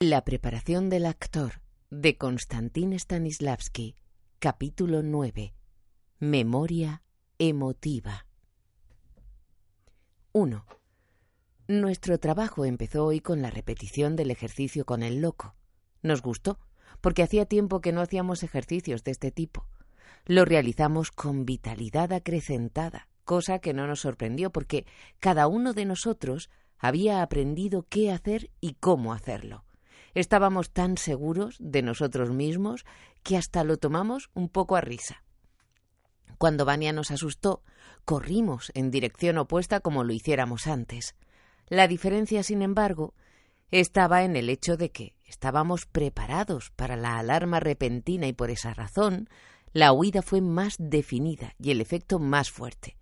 La preparación del actor de Konstantin Stanislavski, capítulo 9. Memoria emotiva. 1. Nuestro trabajo empezó hoy con la repetición del ejercicio con el loco. Nos gustó, porque hacía tiempo que no hacíamos ejercicios de este tipo. Lo realizamos con vitalidad acrecentada, cosa que no nos sorprendió porque cada uno de nosotros había aprendido qué hacer y cómo hacerlo. Estábamos tan seguros de nosotros mismos que hasta lo tomamos un poco a risa. Cuando Vania nos asustó, corrimos en dirección opuesta como lo hiciéramos antes. La diferencia, sin embargo, estaba en el hecho de que estábamos preparados para la alarma repentina y por esa razón la huida fue más definida y el efecto más fuerte.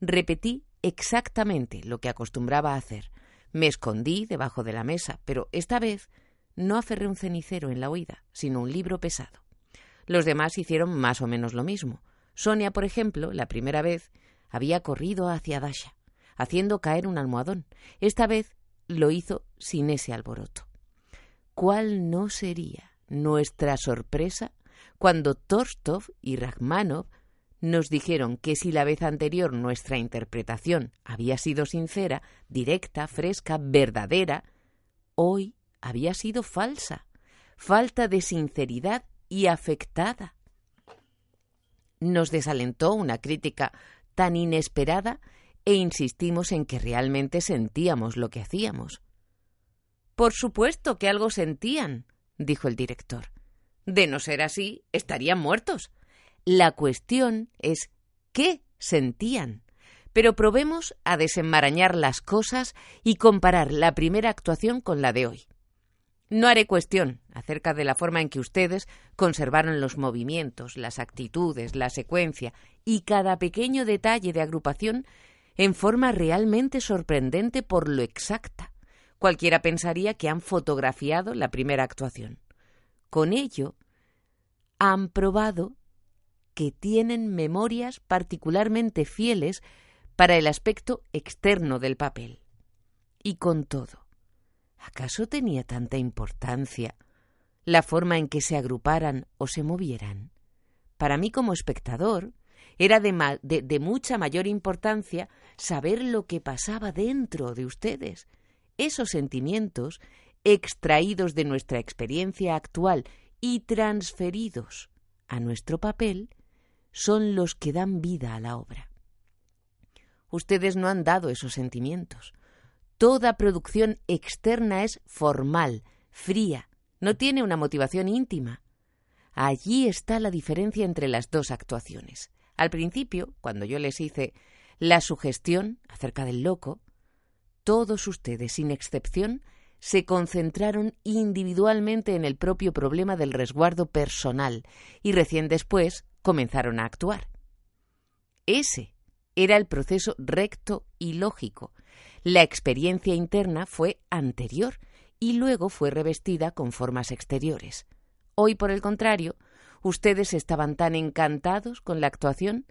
Repetí exactamente lo que acostumbraba a hacer. Me escondí debajo de la mesa, pero esta vez no aferré un cenicero en la huida, sino un libro pesado. Los demás hicieron más o menos lo mismo. Sonia, por ejemplo, la primera vez, había corrido hacia Dasha, haciendo caer un almohadón. Esta vez lo hizo sin ese alboroto. ¿Cuál no sería nuestra sorpresa cuando Torstov y Rachmanov nos dijeron que si la vez anterior nuestra interpretación había sido sincera, directa, fresca, verdadera, hoy había sido falsa, falta de sinceridad y afectada. Nos desalentó una crítica tan inesperada e insistimos en que realmente sentíamos lo que hacíamos. Por supuesto que algo sentían, dijo el director. De no ser así, estarían muertos. La cuestión es qué sentían. Pero probemos a desenmarañar las cosas y comparar la primera actuación con la de hoy. No haré cuestión acerca de la forma en que ustedes conservaron los movimientos, las actitudes, la secuencia y cada pequeño detalle de agrupación en forma realmente sorprendente por lo exacta. Cualquiera pensaría que han fotografiado la primera actuación. Con ello, han probado que tienen memorias particularmente fieles para el aspecto externo del papel. Y con todo, ¿Acaso tenía tanta importancia la forma en que se agruparan o se movieran? Para mí como espectador era de, de, mucha mayor importancia saber lo que pasaba dentro de ustedes. Esos sentimientos, extraídos de nuestra experiencia actual y transferidos a nuestro papel, son los que dan vida a la obra. Ustedes no han dado esos sentimientos, Toda producción externa es formal, fría, no tiene una motivación íntima. Allí está la diferencia entre las dos actuaciones. Al principio, cuando yo les hice la sugestión acerca del loco, todos ustedes, sin excepción, se concentraron individualmente en el propio problema del resguardo personal y recién después comenzaron a actuar. Ese era el proceso recto y lógico la experiencia interna fue anterior y luego fue revestida con formas exteriores. Hoy, por el contrario, ustedes estaban tan encantados con la actuación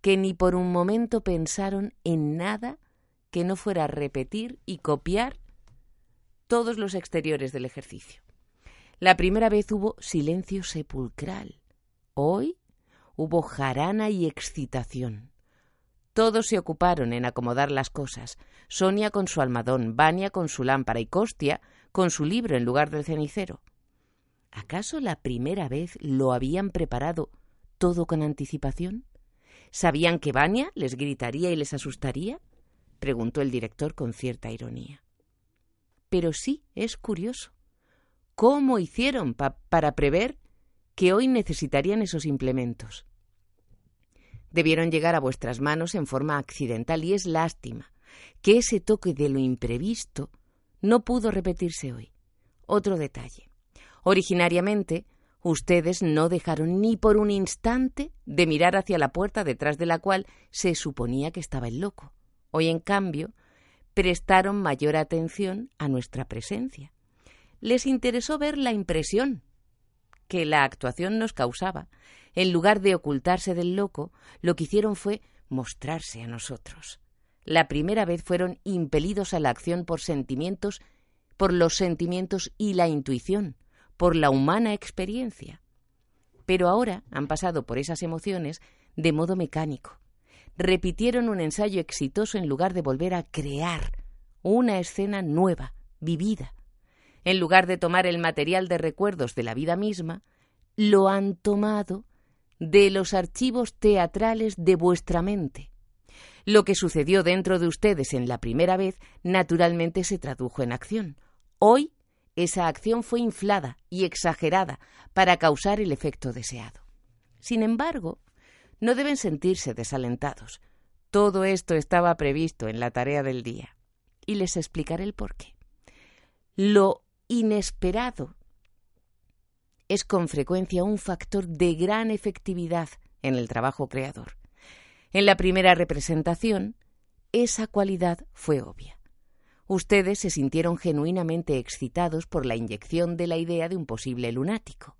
que ni por un momento pensaron en nada que no fuera repetir y copiar todos los exteriores del ejercicio. La primera vez hubo silencio sepulcral. Hoy hubo jarana y excitación. Todos se ocuparon en acomodar las cosas. Sonia con su almadón, Vania con su lámpara y Costia con su libro en lugar del cenicero. ¿Acaso la primera vez lo habían preparado todo con anticipación? ¿Sabían que Vania les gritaría y les asustaría? preguntó el director con cierta ironía. Pero sí, es curioso. ¿Cómo hicieron para prever que hoy necesitarían esos implementos? Debieron llegar a vuestras manos en forma accidental y es lástima que ese toque de lo imprevisto no pudo repetirse hoy. Otro detalle. Originariamente, ustedes no dejaron ni por un instante de mirar hacia la puerta detrás de la cual se suponía que estaba el loco. Hoy, en cambio, prestaron mayor atención a nuestra presencia. Les interesó ver la impresión que la actuación nos causaba. En lugar de ocultarse del loco, lo que hicieron fue mostrarse a nosotros. La primera vez fueron impelidos a la acción por sentimientos, por los sentimientos y la intuición, por la humana experiencia. Pero ahora han pasado por esas emociones de modo mecánico. Repitieron un ensayo exitoso en lugar de volver a crear una escena nueva, vivida. En lugar de tomar el material de recuerdos de la vida misma, lo han tomado de los archivos teatrales de vuestra mente. Lo que sucedió dentro de ustedes en la primera vez naturalmente se tradujo en acción. Hoy esa acción fue inflada y exagerada para causar el efecto deseado. Sin embargo, no deben sentirse desalentados. Todo esto estaba previsto en la tarea del día. Y les explicaré el porqué. Lo inesperado es con frecuencia un factor de gran efectividad en el trabajo creador. En la primera representación, esa cualidad fue obvia. Ustedes se sintieron genuinamente excitados por la inyección de la idea de un posible lunático.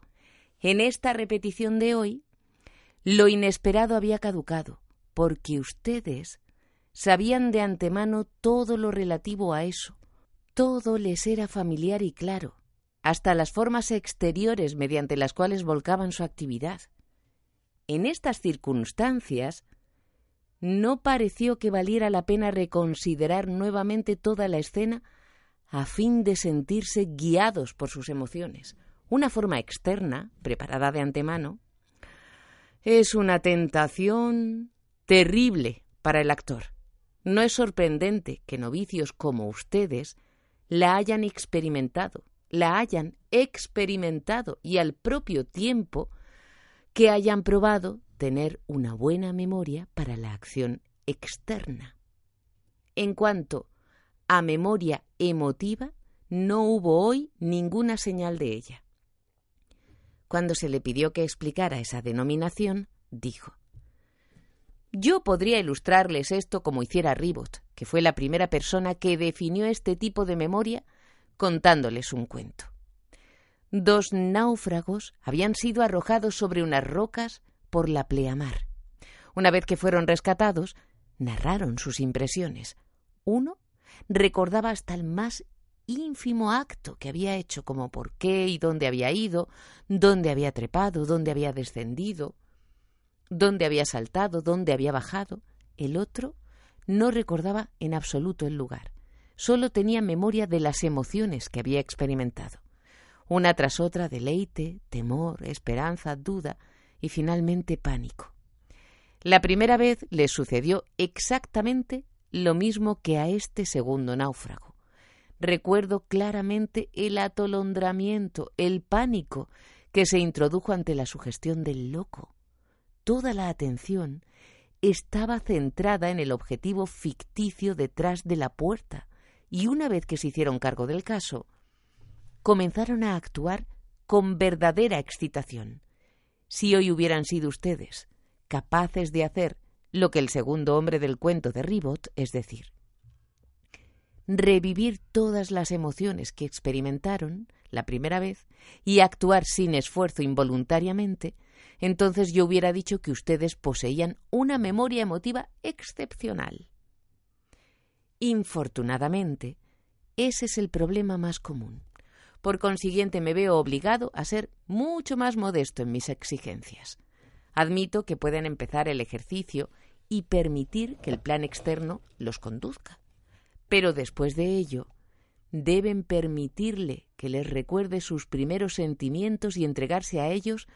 En esta repetición de hoy, lo inesperado había caducado, porque ustedes sabían de antemano todo lo relativo a eso. Todo les era familiar y claro, hasta las formas exteriores mediante las cuales volcaban su actividad. En estas circunstancias, no pareció que valiera la pena reconsiderar nuevamente toda la escena a fin de sentirse guiados por sus emociones. Una forma externa, preparada de antemano, es una tentación terrible para el actor. No es sorprendente que novicios como ustedes la hayan experimentado la hayan experimentado y al propio tiempo que hayan probado tener una buena memoria para la acción externa. En cuanto a memoria emotiva, no hubo hoy ninguna señal de ella. Cuando se le pidió que explicara esa denominación, dijo Yo podría ilustrarles esto como hiciera Ribot, que fue la primera persona que definió este tipo de memoria contándoles un cuento. Dos náufragos habían sido arrojados sobre unas rocas por la pleamar. Una vez que fueron rescatados, narraron sus impresiones. Uno recordaba hasta el más ínfimo acto que había hecho, como por qué y dónde había ido, dónde había trepado, dónde había descendido, dónde había saltado, dónde había bajado. El otro no recordaba en absoluto el lugar solo tenía memoria de las emociones que había experimentado. Una tras otra deleite, temor, esperanza, duda y finalmente pánico. La primera vez le sucedió exactamente lo mismo que a este segundo náufrago. Recuerdo claramente el atolondramiento, el pánico que se introdujo ante la sugestión del loco. Toda la atención estaba centrada en el objetivo ficticio detrás de la puerta, y una vez que se hicieron cargo del caso, comenzaron a actuar con verdadera excitación. Si hoy hubieran sido ustedes capaces de hacer lo que el segundo hombre del cuento de Ribot, es decir, revivir todas las emociones que experimentaron la primera vez y actuar sin esfuerzo involuntariamente, entonces yo hubiera dicho que ustedes poseían una memoria emotiva excepcional. Infortunadamente, ese es el problema más común. Por consiguiente, me veo obligado a ser mucho más modesto en mis exigencias. Admito que pueden empezar el ejercicio y permitir que el plan externo los conduzca. Pero después de ello, deben permitirle que les recuerde sus primeros sentimientos y entregarse a ellos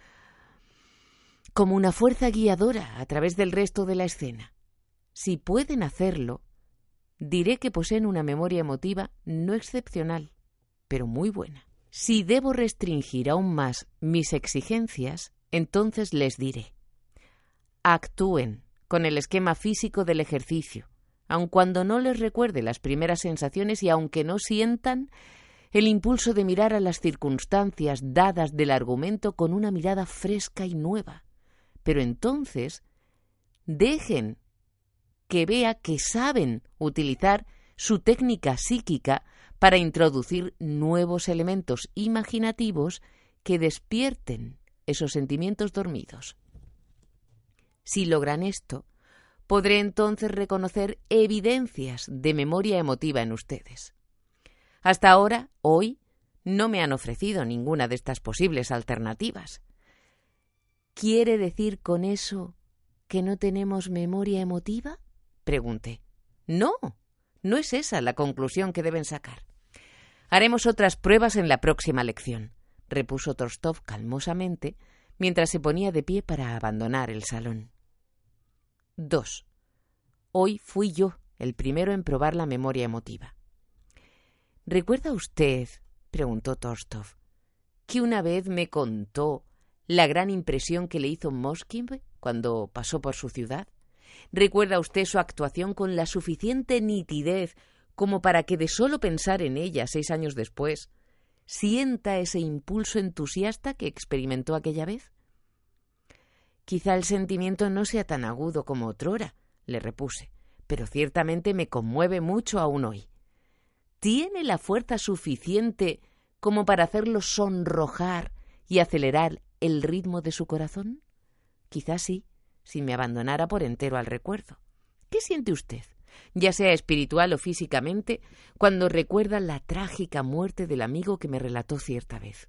como una fuerza guiadora a través del resto de la escena. Si pueden hacerlo, diré que poseen una memoria emotiva no excepcional, pero muy buena. Si debo restringir aún más mis exigencias, entonces les diré actúen con el esquema físico del ejercicio, aun cuando no les recuerde las primeras sensaciones y aunque no sientan el impulso de mirar a las circunstancias dadas del argumento con una mirada fresca y nueva. Pero entonces dejen que vea que saben utilizar su técnica psíquica para introducir nuevos elementos imaginativos que despierten esos sentimientos dormidos. Si logran esto, podré entonces reconocer evidencias de memoria emotiva en ustedes. Hasta ahora, hoy, no me han ofrecido ninguna de estas posibles alternativas. ¿Quiere decir con eso que no tenemos memoria emotiva? pregunté. No, no es esa la conclusión que deben sacar. Haremos otras pruebas en la próxima lección, repuso Torstov calmosamente mientras se ponía de pie para abandonar el salón. 2. Hoy fui yo el primero en probar la memoria emotiva. ¿Recuerda usted, preguntó Torstov, que una vez me contó la gran impresión que le hizo Moskin cuando pasó por su ciudad? ¿Recuerda usted su actuación con la suficiente nitidez como para que de solo pensar en ella seis años después sienta ese impulso entusiasta que experimentó aquella vez? Quizá el sentimiento no sea tan agudo como otrora, le repuse, pero ciertamente me conmueve mucho aún hoy. ¿Tiene la fuerza suficiente como para hacerlo sonrojar y acelerar el ritmo de su corazón? Quizá sí, si me abandonara por entero al recuerdo. ¿Qué siente usted, ya sea espiritual o físicamente, cuando recuerda la trágica muerte del amigo que me relató cierta vez?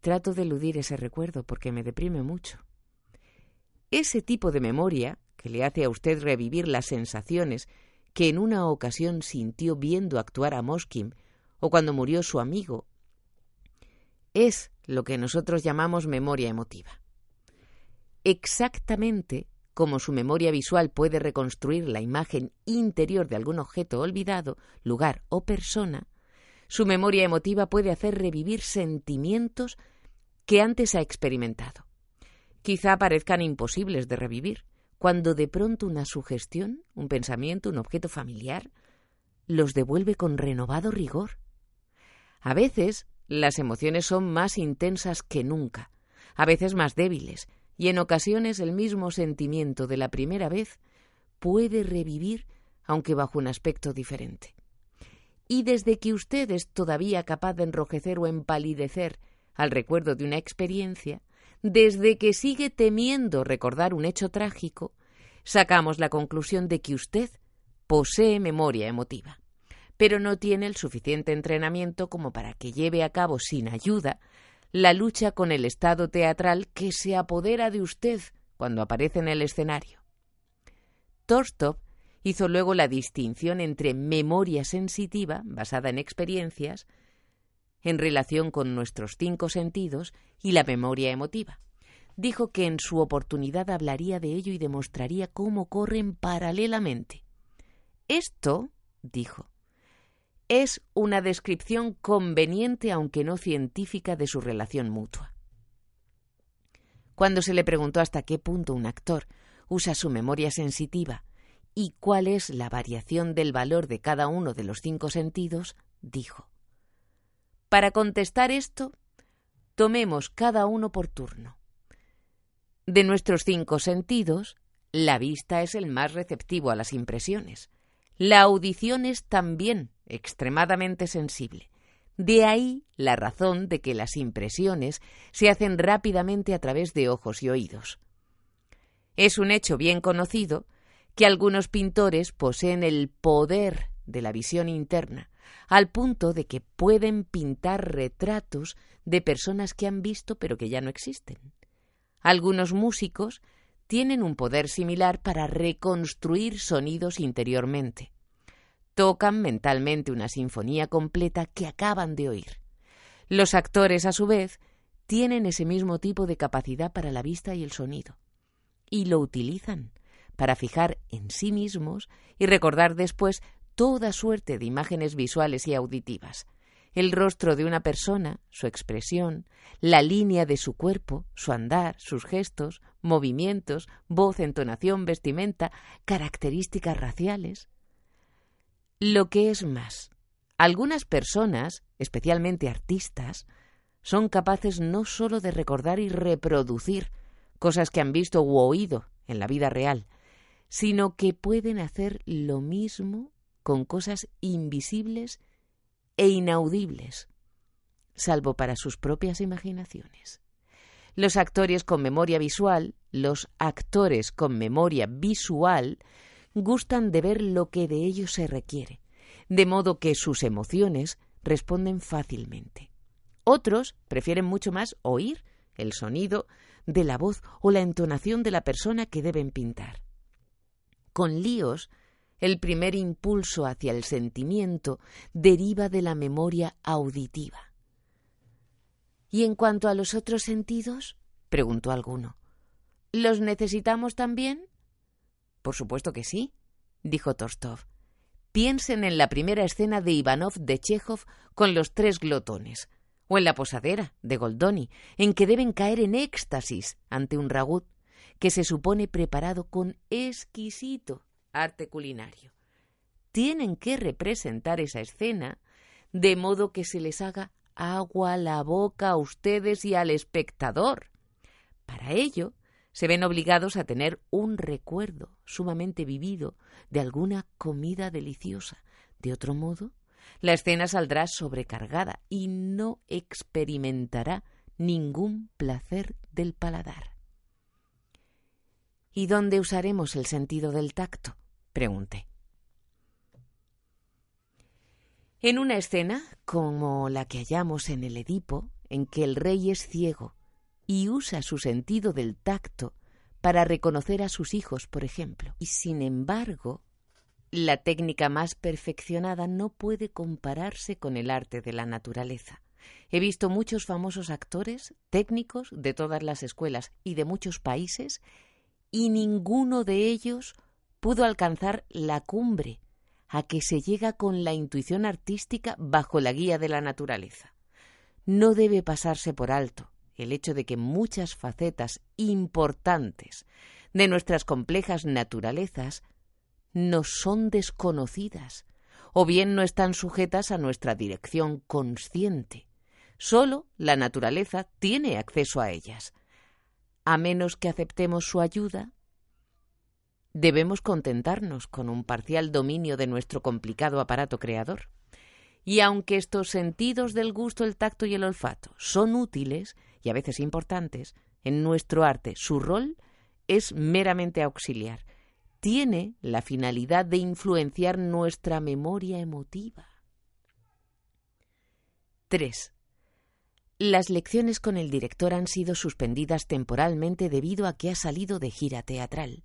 Trato de eludir ese recuerdo porque me deprime mucho. Ese tipo de memoria, que le hace a usted revivir las sensaciones que en una ocasión sintió viendo actuar a Moskin o cuando murió su amigo, es lo que nosotros llamamos memoria emotiva. Exactamente como su memoria visual puede reconstruir la imagen interior de algún objeto olvidado, lugar o persona, su memoria emotiva puede hacer revivir sentimientos que antes ha experimentado. Quizá parezcan imposibles de revivir, cuando de pronto una sugestión, un pensamiento, un objeto familiar, los devuelve con renovado rigor. A veces las emociones son más intensas que nunca, a veces más débiles, y en ocasiones el mismo sentimiento de la primera vez puede revivir, aunque bajo un aspecto diferente. Y desde que usted es todavía capaz de enrojecer o empalidecer al recuerdo de una experiencia, desde que sigue temiendo recordar un hecho trágico, sacamos la conclusión de que usted posee memoria emotiva, pero no tiene el suficiente entrenamiento como para que lleve a cabo sin ayuda la lucha con el estado teatral que se apodera de usted cuando aparece en el escenario. Torstov Hizo luego la distinción entre memoria sensitiva, basada en experiencias, en relación con nuestros cinco sentidos, y la memoria emotiva. Dijo que en su oportunidad hablaría de ello y demostraría cómo corren paralelamente. Esto, dijo, es una descripción conveniente aunque no científica de su relación mutua. Cuando se le preguntó hasta qué punto un actor usa su memoria sensitiva y cuál es la variación del valor de cada uno de los cinco sentidos, dijo. Para contestar esto, tomemos cada uno por turno. De nuestros cinco sentidos, la vista es el más receptivo a las impresiones. La audición es también extremadamente sensible. De ahí la razón de que las impresiones se hacen rápidamente a través de ojos y oídos. Es un hecho bien conocido que algunos pintores poseen el poder de la visión interna, al punto de que pueden pintar retratos de personas que han visto pero que ya no existen. Algunos músicos tienen un poder similar para reconstruir sonidos interiormente. Tocan mentalmente una sinfonía completa que acaban de oír. Los actores, a su vez, tienen ese mismo tipo de capacidad para la vista y el sonido. Y lo utilizan para fijar en sí mismos y recordar después toda suerte de imágenes visuales y auditivas. El rostro de una persona, su expresión, la línea de su cuerpo, su andar, sus gestos, movimientos, voz, entonación, vestimenta, características raciales. Lo que es más, Algunas personas, especialmente artistas, son capaces no sólo de recordar y reproducir cosas que han visto u oído en la vida real, sino que pueden hacer lo mismo con cosas invisibles e inaudibles, salvo para sus propias imaginaciones. Los actores con memoria visual, los actores con memoria visual, gustan de ver lo que de ellos se requiere, de modo que sus emociones responden fácilmente. Otros prefieren mucho más oír el sonido de la voz o la entonación de la persona que deben pintar. Con líos, el primer impulso hacia el sentimiento deriva de la memoria auditiva. ¿Y en cuanto a los otros sentidos? preguntó alguno. ¿Los necesitamos también? Por supuesto que sí, dijo Tostov. Piensen en la primera escena de Ivanov de Chekhov con los tres glotones, o en la posadera de Goldoni, en que deben caer en éxtasis ante un ragut que se supone preparado con exquisito arte culinario. Tienen que representar esa escena de modo que se les haga agua la boca a ustedes y al espectador. Para ello, se ven obligados a tener un recuerdo sumamente vivido de alguna comida deliciosa. De otro modo, la escena saldrá sobrecargada y no experimentará ningún placer del paladar. ¿Y dónde usaremos el sentido del tacto? pregunté. En una escena como la que hallamos en el Edipo, en que el rey es ciego y usa su sentido del tacto para reconocer a sus hijos, por ejemplo. Y sin embargo, la técnica más perfeccionada no puede compararse con el arte de la naturaleza. He visto muchos famosos actores, técnicos de todas las escuelas y de muchos países, y ninguno de ellos pudo alcanzar la cumbre a que se llega con la intuición artística bajo la guía de la naturaleza. No debe pasarse por alto el hecho de que muchas facetas importantes de nuestras complejas naturalezas nos son desconocidas o bien no están sujetas a nuestra dirección consciente. Solo la naturaleza tiene acceso a ellas. A menos que aceptemos su ayuda, debemos contentarnos con un parcial dominio de nuestro complicado aparato creador. Y aunque estos sentidos del gusto, el tacto y el olfato son útiles y a veces importantes en nuestro arte, su rol es meramente auxiliar. Tiene la finalidad de influenciar nuestra memoria emotiva. 3. Las lecciones con el director han sido suspendidas temporalmente debido a que ha salido de gira teatral.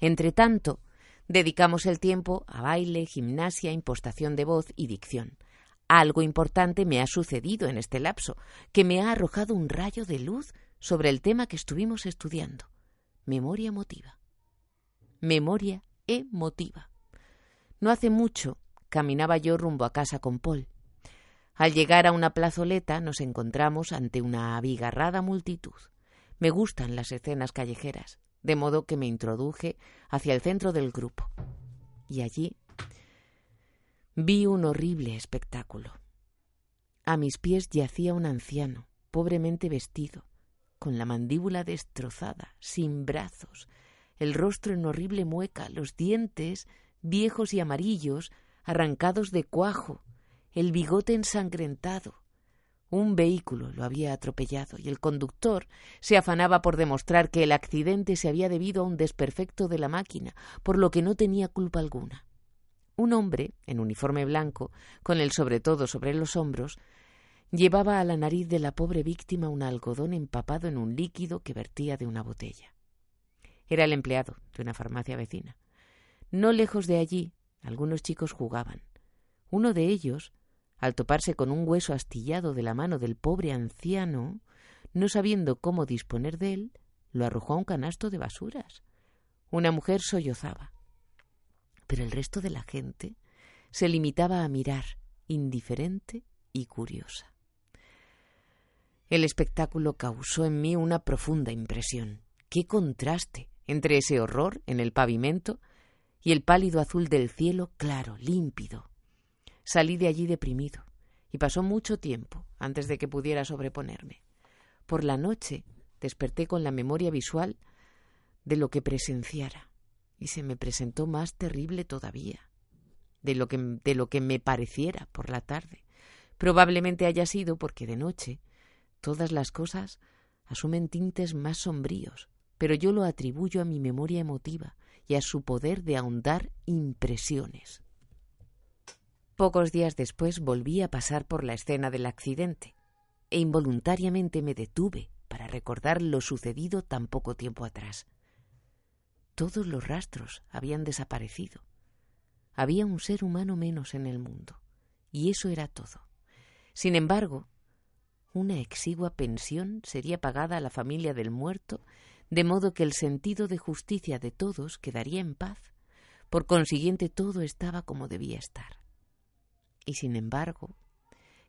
Entre tanto, dedicamos el tiempo a baile, gimnasia, impostación de voz y dicción. Algo importante me ha sucedido en este lapso, que me ha arrojado un rayo de luz sobre el tema que estuvimos estudiando. Memoria emotiva. Memoria emotiva. No hace mucho caminaba yo rumbo a casa con Paul. Al llegar a una plazoleta nos encontramos ante una abigarrada multitud. Me gustan las escenas callejeras de modo que me introduje hacia el centro del grupo. Y allí vi un horrible espectáculo. A mis pies yacía un anciano, pobremente vestido, con la mandíbula destrozada, sin brazos, el rostro en horrible mueca, los dientes viejos y amarillos, arrancados de cuajo, el bigote ensangrentado, un vehículo lo había atropellado y el conductor se afanaba por demostrar que el accidente se había debido a un desperfecto de la máquina, por lo que no tenía culpa alguna. Un hombre, en uniforme blanco, con el sobretodo sobre los hombros, llevaba a la nariz de la pobre víctima un algodón empapado en un líquido que vertía de una botella. Era el empleado de una farmacia vecina. No lejos de allí, algunos chicos jugaban. Uno de ellos al toparse con un hueso astillado de la mano del pobre anciano, no sabiendo cómo disponer de él, lo arrojó a un canasto de basuras. Una mujer sollozaba. Pero el resto de la gente se limitaba a mirar, indiferente y curiosa. El espectáculo causó en mí una profunda impresión. ¡Qué contraste entre ese horror en el pavimento y el pálido azul del cielo claro, límpido, Salí de allí deprimido, y pasó mucho tiempo antes de que pudiera sobreponerme. Por la noche desperté con la memoria visual de lo que presenciara, y se me presentó más terrible todavía, de lo que, de lo que me pareciera por la tarde. Probablemente haya sido porque de noche todas las cosas asumen tintes más sombríos, pero yo lo atribuyo a mi memoria emotiva y a su poder de ahondar impresiones. Pocos días después volví a pasar por la escena del accidente e involuntariamente me detuve para recordar lo sucedido tan poco tiempo atrás. Todos los rastros habían desaparecido. Había un ser humano menos en el mundo, y eso era todo. Sin embargo, una exigua pensión sería pagada a la familia del muerto, de modo que el sentido de justicia de todos quedaría en paz. Por consiguiente, todo estaba como debía estar. Y sin embargo,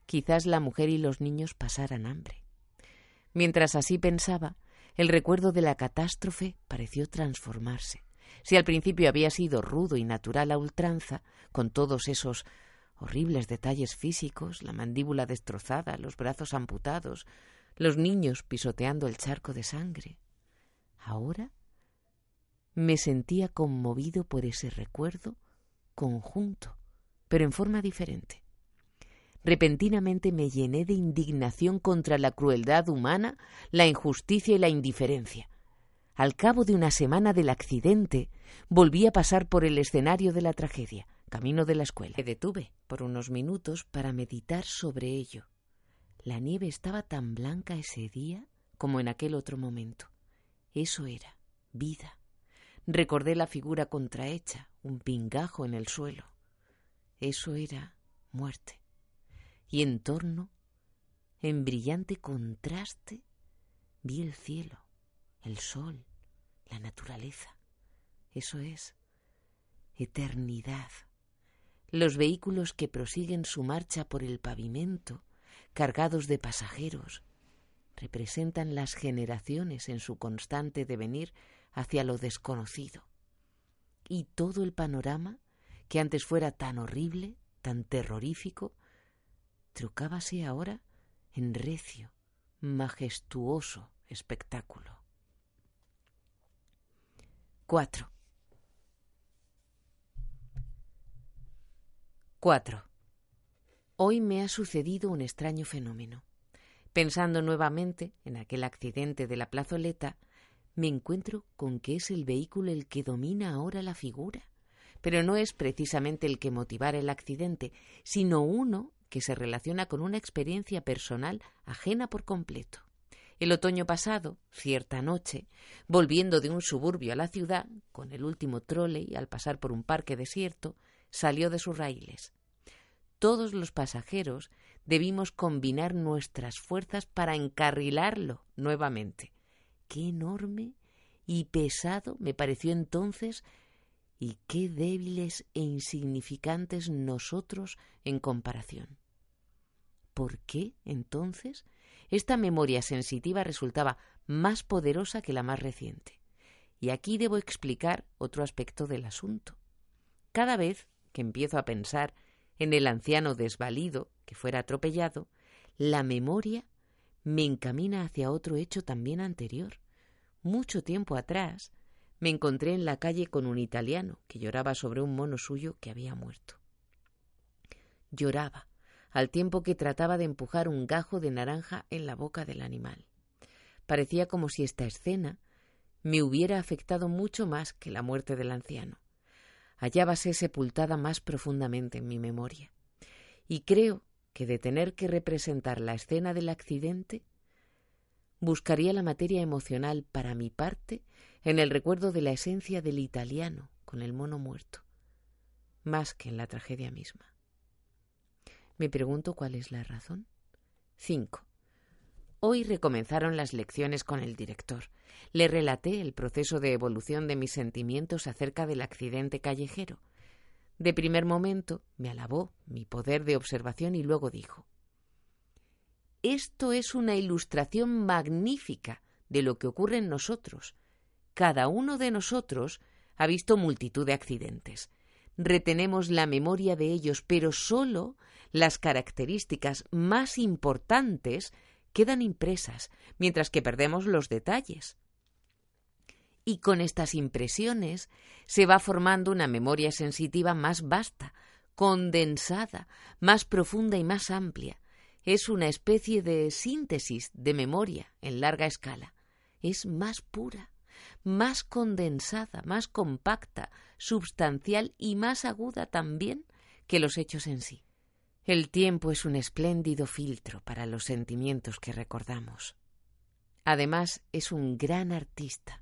quizás la mujer y los niños pasaran hambre. Mientras así pensaba, el recuerdo de la catástrofe pareció transformarse. Si al principio había sido rudo y natural a ultranza, con todos esos horribles detalles físicos, la mandíbula destrozada, los brazos amputados, los niños pisoteando el charco de sangre. Ahora me sentía conmovido por ese recuerdo conjunto, pero en forma diferente. Repentinamente me llené de indignación contra la crueldad humana, la injusticia y la indiferencia. Al cabo de una semana del accidente, volví a pasar por el escenario de la tragedia, camino de la escuela. Me detuve por unos minutos para meditar sobre ello. La nieve estaba tan blanca ese día como en aquel otro momento. Eso era vida. Recordé la figura contrahecha, un pingajo en el suelo. Eso era muerte y en torno, en brillante contraste, vi el cielo, el sol, la naturaleza. Eso es eternidad. Los vehículos que prosiguen su marcha por el pavimento, cargados de pasajeros, representan las generaciones en su constante devenir hacia lo desconocido. Y todo el panorama, que antes fuera tan horrible, tan terrorífico, trucábase ahora en recio, majestuoso espectáculo. 4. 4. Hoy me ha sucedido un extraño fenómeno. Pensando nuevamente en aquel accidente de la plazoleta, me encuentro con que es el vehículo el que domina ahora la figura. Pero no es precisamente el que motivara el accidente, sino uno que se relaciona con una experiencia personal ajena por completo. El otoño pasado, cierta noche, volviendo de un suburbio a la ciudad, con el último y al pasar por un parque desierto, salió de sus raíles. Todos los pasajeros debimos combinar nuestras fuerzas para encarrilarlo nuevamente. Qué enorme y pesado me pareció entonces y qué débiles e insignificantes nosotros en comparación. ¿Por qué, entonces, esta memoria sensitiva resultaba más poderosa que la más reciente? Y aquí debo explicar otro aspecto del asunto. Cada vez que empiezo a pensar en el anciano desvalido que fuera atropellado, la memoria me encamina hacia otro hecho también anterior. Mucho tiempo atrás me encontré en la calle con un italiano que lloraba sobre un mono suyo que había muerto. Lloraba, al tiempo que trataba de empujar un gajo de naranja en la boca del animal. Parecía como si esta escena me hubiera afectado mucho más que la muerte del anciano. Hallábase sepultada más profundamente en mi memoria. Y creo que de tener que representar la escena del accidente, buscaría la materia emocional para mi parte en el recuerdo de la esencia del italiano con el mono muerto, más que en la tragedia misma. Me pregunto cuál es la razón. 5. Hoy recomenzaron las lecciones con el director. Le relaté el proceso de evolución de mis sentimientos acerca del accidente callejero. De primer momento me alabó mi poder de observación y luego dijo Esto es una ilustración magnífica de lo que ocurre en nosotros. Cada uno de nosotros ha visto multitud de accidentes. retenemos la memoria de ellos, pero solo las características más importantes quedan impresas, mientras que perdemos los detalles. Y con estas impresiones se va formando una memoria sensitiva más vasta, condensada, más profunda y más amplia. Es una especie de síntesis de memoria en larga escala. Es más pura, más condensada, más compacta, substancial y más aguda también que los hechos en sí. El tiempo es un espléndido filtro para los sentimientos que recordamos. Además, es un gran artista.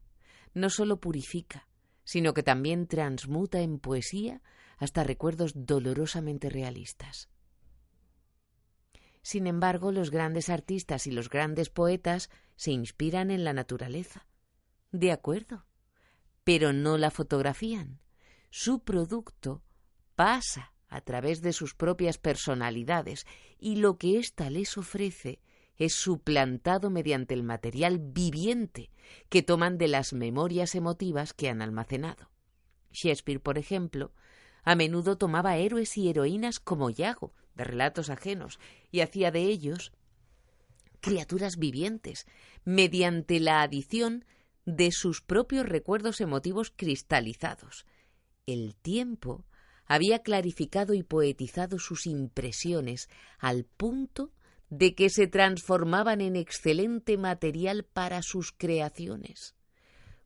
No solo purifica, sino que también transmuta en poesía hasta recuerdos dolorosamente realistas. Sin embargo, los grandes artistas y los grandes poetas se inspiran en la naturaleza. De acuerdo, pero no la fotografían. Su producto pasa a través de sus propias personalidades y lo que ésta les ofrece es suplantado mediante el material viviente que toman de las memorias emotivas que han almacenado. Shakespeare, por ejemplo, a menudo tomaba héroes y heroínas como Yago, de relatos ajenos, y hacía de ellos criaturas vivientes, mediante la adición de sus propios recuerdos emotivos cristalizados. El tiempo había clarificado y poetizado sus impresiones al punto de que se transformaban en excelente material para sus creaciones.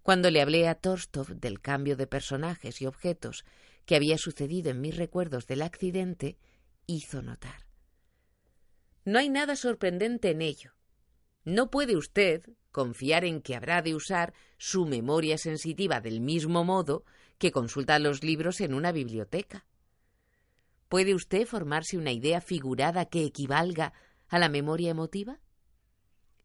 Cuando le hablé a Torstov del cambio de personajes y objetos que había sucedido en mis recuerdos del accidente, hizo notar. No hay nada sorprendente en ello. No puede usted confiar en que habrá de usar su memoria sensitiva del mismo modo que consulta los libros en una biblioteca. ¿Puede usted formarse una idea figurada que equivalga a la memoria emotiva?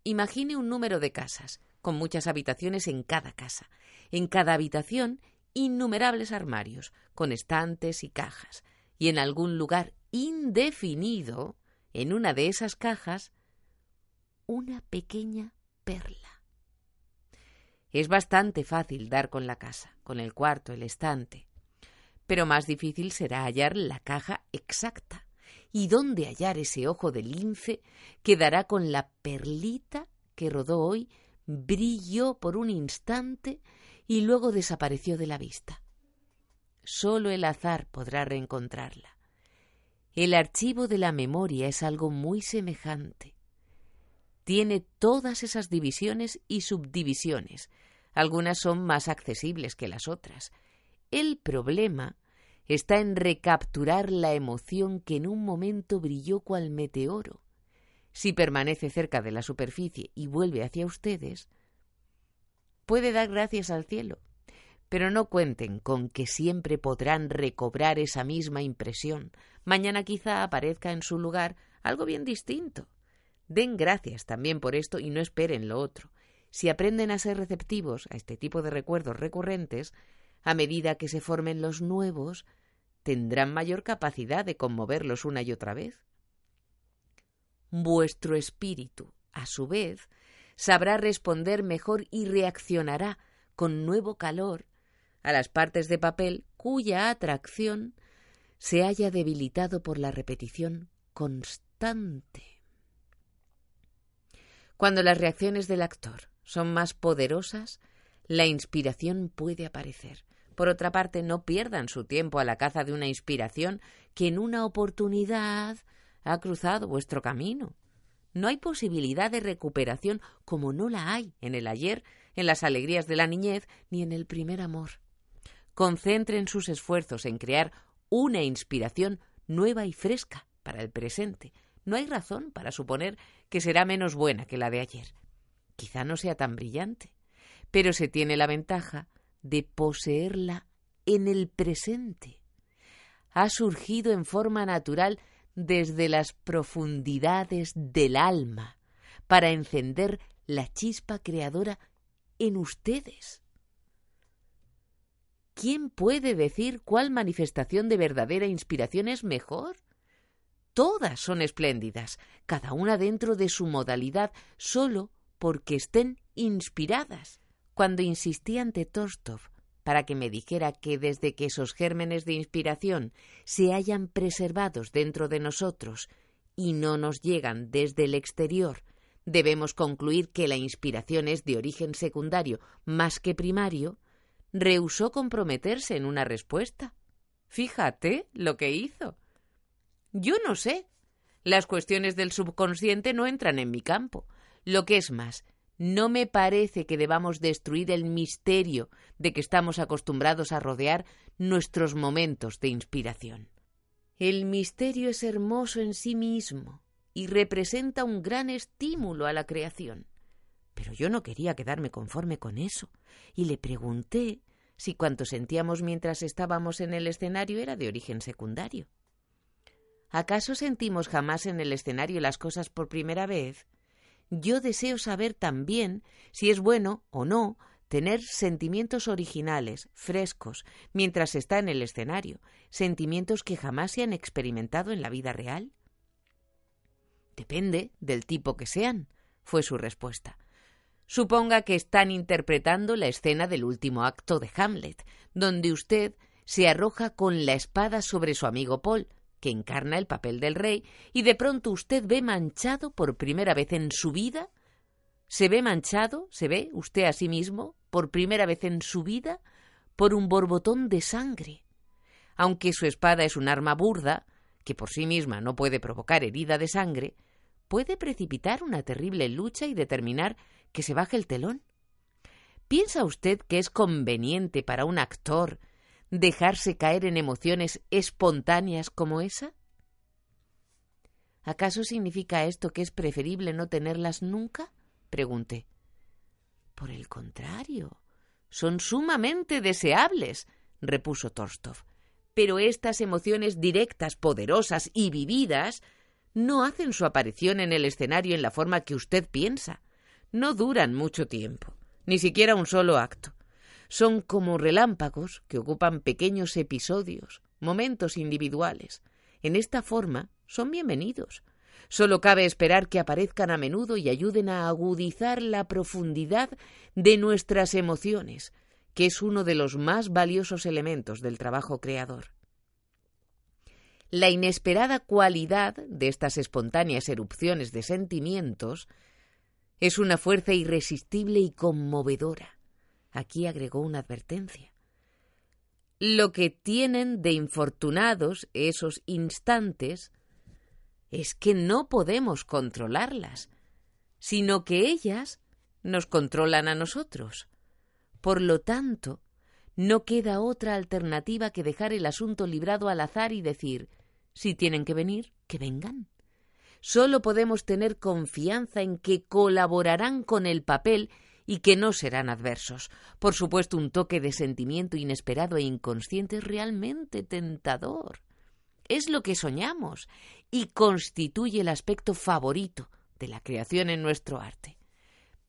Imagine un número de casas, con muchas habitaciones en cada casa. En cada habitación, innumerables armarios, con estantes y cajas. Y en algún lugar indefinido, en una de esas cajas, una pequeña perla. Es bastante fácil dar con la casa, con el cuarto, el estante. Pero más difícil será hallar la caja exacta. ¿Y dónde hallar ese ojo de lince que dará con la perlita que rodó hoy, brilló por un instante y luego desapareció de la vista? Solo el azar podrá reencontrarla. El archivo de la memoria es algo muy semejante tiene todas esas divisiones y subdivisiones. Algunas son más accesibles que las otras. El problema está en recapturar la emoción que en un momento brilló cual meteoro. Si permanece cerca de la superficie y vuelve hacia ustedes, puede dar gracias al cielo, pero no cuenten con que siempre podrán recobrar esa misma impresión. Mañana quizá aparezca en su lugar algo bien distinto. Den gracias también por esto y no esperen lo otro. Si aprenden a ser receptivos a este tipo de recuerdos recurrentes, a medida que se formen los nuevos, tendrán mayor capacidad de conmoverlos una y otra vez. Vuestro espíritu, a su vez, sabrá responder mejor y reaccionará con nuevo calor a las partes de papel cuya atracción se haya debilitado por la repetición constante. Cuando las reacciones del actor son más poderosas, la inspiración puede aparecer. Por otra parte, no pierdan su tiempo a la caza de una inspiración que en una oportunidad ha cruzado vuestro camino. No hay posibilidad de recuperación como no la hay en el ayer, en las alegrías de la niñez, ni en el primer amor. Concentren sus esfuerzos en crear una inspiración nueva y fresca para el presente, no hay razón para suponer que será menos buena que la de ayer. Quizá no sea tan brillante, pero se tiene la ventaja de poseerla en el presente. Ha surgido en forma natural desde las profundidades del alma para encender la chispa creadora en ustedes. ¿Quién puede decir cuál manifestación de verdadera inspiración es mejor? Todas son espléndidas, cada una dentro de su modalidad, solo porque estén inspiradas. Cuando insistí ante Tostov para que me dijera que desde que esos gérmenes de inspiración se hayan preservados dentro de nosotros y no nos llegan desde el exterior, debemos concluir que la inspiración es de origen secundario más que primario, rehusó comprometerse en una respuesta. Fíjate lo que hizo. Yo no sé. Las cuestiones del subconsciente no entran en mi campo. Lo que es más, no me parece que debamos destruir el misterio de que estamos acostumbrados a rodear nuestros momentos de inspiración. El misterio es hermoso en sí mismo y representa un gran estímulo a la creación. Pero yo no quería quedarme conforme con eso, y le pregunté si cuanto sentíamos mientras estábamos en el escenario era de origen secundario. ¿Acaso sentimos jamás en el escenario las cosas por primera vez? Yo deseo saber también si es bueno o no tener sentimientos originales, frescos, mientras está en el escenario, sentimientos que jamás se han experimentado en la vida real. Depende del tipo que sean, fue su respuesta. Suponga que están interpretando la escena del último acto de Hamlet, donde usted se arroja con la espada sobre su amigo Paul, que encarna el papel del rey, y de pronto usted ve manchado por primera vez en su vida ¿Se ve manchado, se ve usted a sí mismo, por primera vez en su vida, por un borbotón de sangre? Aunque su espada es un arma burda, que por sí misma no puede provocar herida de sangre, puede precipitar una terrible lucha y determinar que se baje el telón. ¿Piensa usted que es conveniente para un actor dejarse caer en emociones espontáneas como esa? ¿Acaso significa esto que es preferible no tenerlas nunca? pregunté. Por el contrario, son sumamente deseables, repuso Torstov. Pero estas emociones directas, poderosas y vividas no hacen su aparición en el escenario en la forma que usted piensa. No duran mucho tiempo, ni siquiera un solo acto. Son como relámpagos que ocupan pequeños episodios, momentos individuales. En esta forma son bienvenidos, Solo cabe esperar que aparezcan a menudo y ayuden a agudizar la profundidad de nuestras emociones, que es uno de los más valiosos elementos del trabajo creador. La inesperada cualidad de estas espontáneas erupciones de sentimientos es una fuerza irresistible y conmovedora. Aquí agregó una advertencia. Lo que tienen de infortunados esos instantes es que no podemos controlarlas, sino que ellas nos controlan a nosotros. Por lo tanto, no queda otra alternativa que dejar el asunto librado al azar y decir si tienen que venir, que vengan. Solo podemos tener confianza en que colaborarán con el papel y que no serán adversos. Por supuesto, un toque de sentimiento inesperado e inconsciente es realmente tentador es lo que soñamos y constituye el aspecto favorito de la creación en nuestro arte.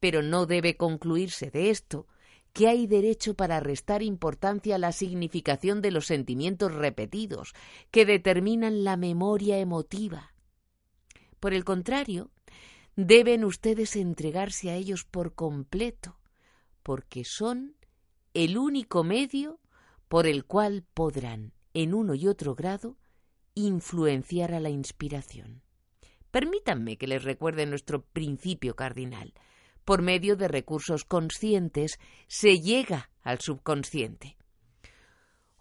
Pero no debe concluirse de esto que hay derecho para restar importancia a la significación de los sentimientos repetidos que determinan la memoria emotiva. Por el contrario, deben ustedes entregarse a ellos por completo, porque son el único medio por el cual podrán, en uno y otro grado, influenciar a la inspiración. Permítanme que les recuerde nuestro principio cardinal. Por medio de recursos conscientes se llega al subconsciente.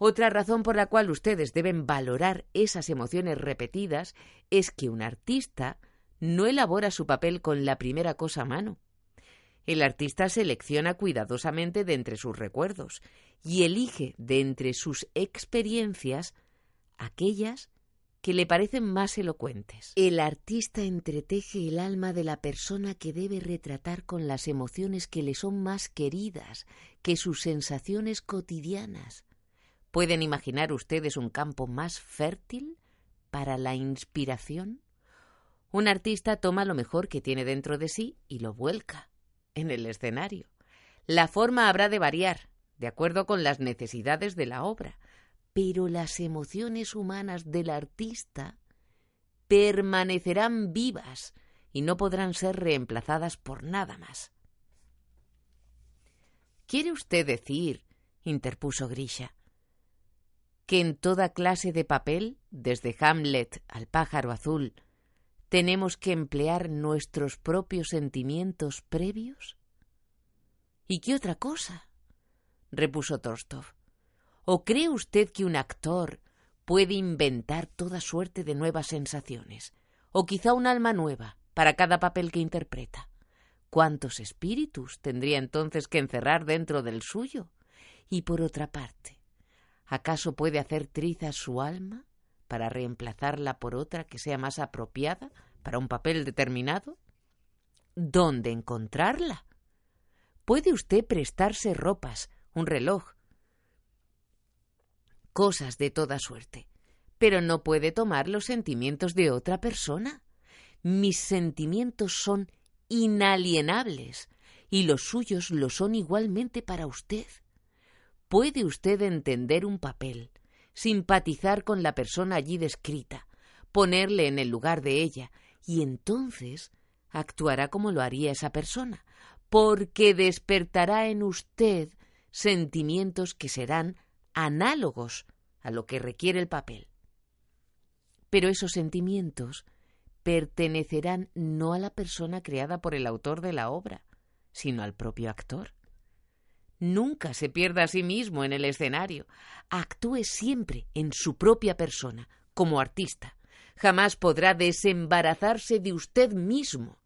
Otra razón por la cual ustedes deben valorar esas emociones repetidas es que un artista no elabora su papel con la primera cosa a mano. El artista selecciona cuidadosamente de entre sus recuerdos y elige de entre sus experiencias aquellas que le parecen más elocuentes. El artista entreteje el alma de la persona que debe retratar con las emociones que le son más queridas que sus sensaciones cotidianas. ¿Pueden imaginar ustedes un campo más fértil para la inspiración? Un artista toma lo mejor que tiene dentro de sí y lo vuelca en el escenario. La forma habrá de variar, de acuerdo con las necesidades de la obra, pero las emociones humanas del artista permanecerán vivas y no podrán ser reemplazadas por nada más. ¿Quiere usted decir interpuso Grisha. Que en toda clase de papel, desde Hamlet al pájaro azul, tenemos que emplear nuestros propios sentimientos previos? ¿Y qué otra cosa? repuso Torstov. ¿O cree usted que un actor puede inventar toda suerte de nuevas sensaciones? ¿O quizá un alma nueva para cada papel que interpreta? ¿Cuántos espíritus tendría entonces que encerrar dentro del suyo? Y por otra parte, ¿acaso puede hacer trizas su alma para reemplazarla por otra que sea más apropiada para un papel determinado? ¿Dónde encontrarla? ¿Puede usted prestarse ropas, un reloj, cosas de toda suerte, pero no puede tomar los sentimientos de otra persona? Mis sentimientos son inalienables y los suyos lo son igualmente para usted. ¿Puede usted entender un papel, simpatizar con la persona allí descrita, ponerle en el lugar de ella, y entonces actuará como lo haría esa persona, porque despertará en usted sentimientos que serán análogos a lo que requiere el papel. Pero esos sentimientos pertenecerán no a la persona creada por el autor de la obra, sino al propio actor. Nunca se pierda a sí mismo en el escenario. Actúe siempre en su propia persona, como artista. Jamás podrá desembarazarse de usted mismo.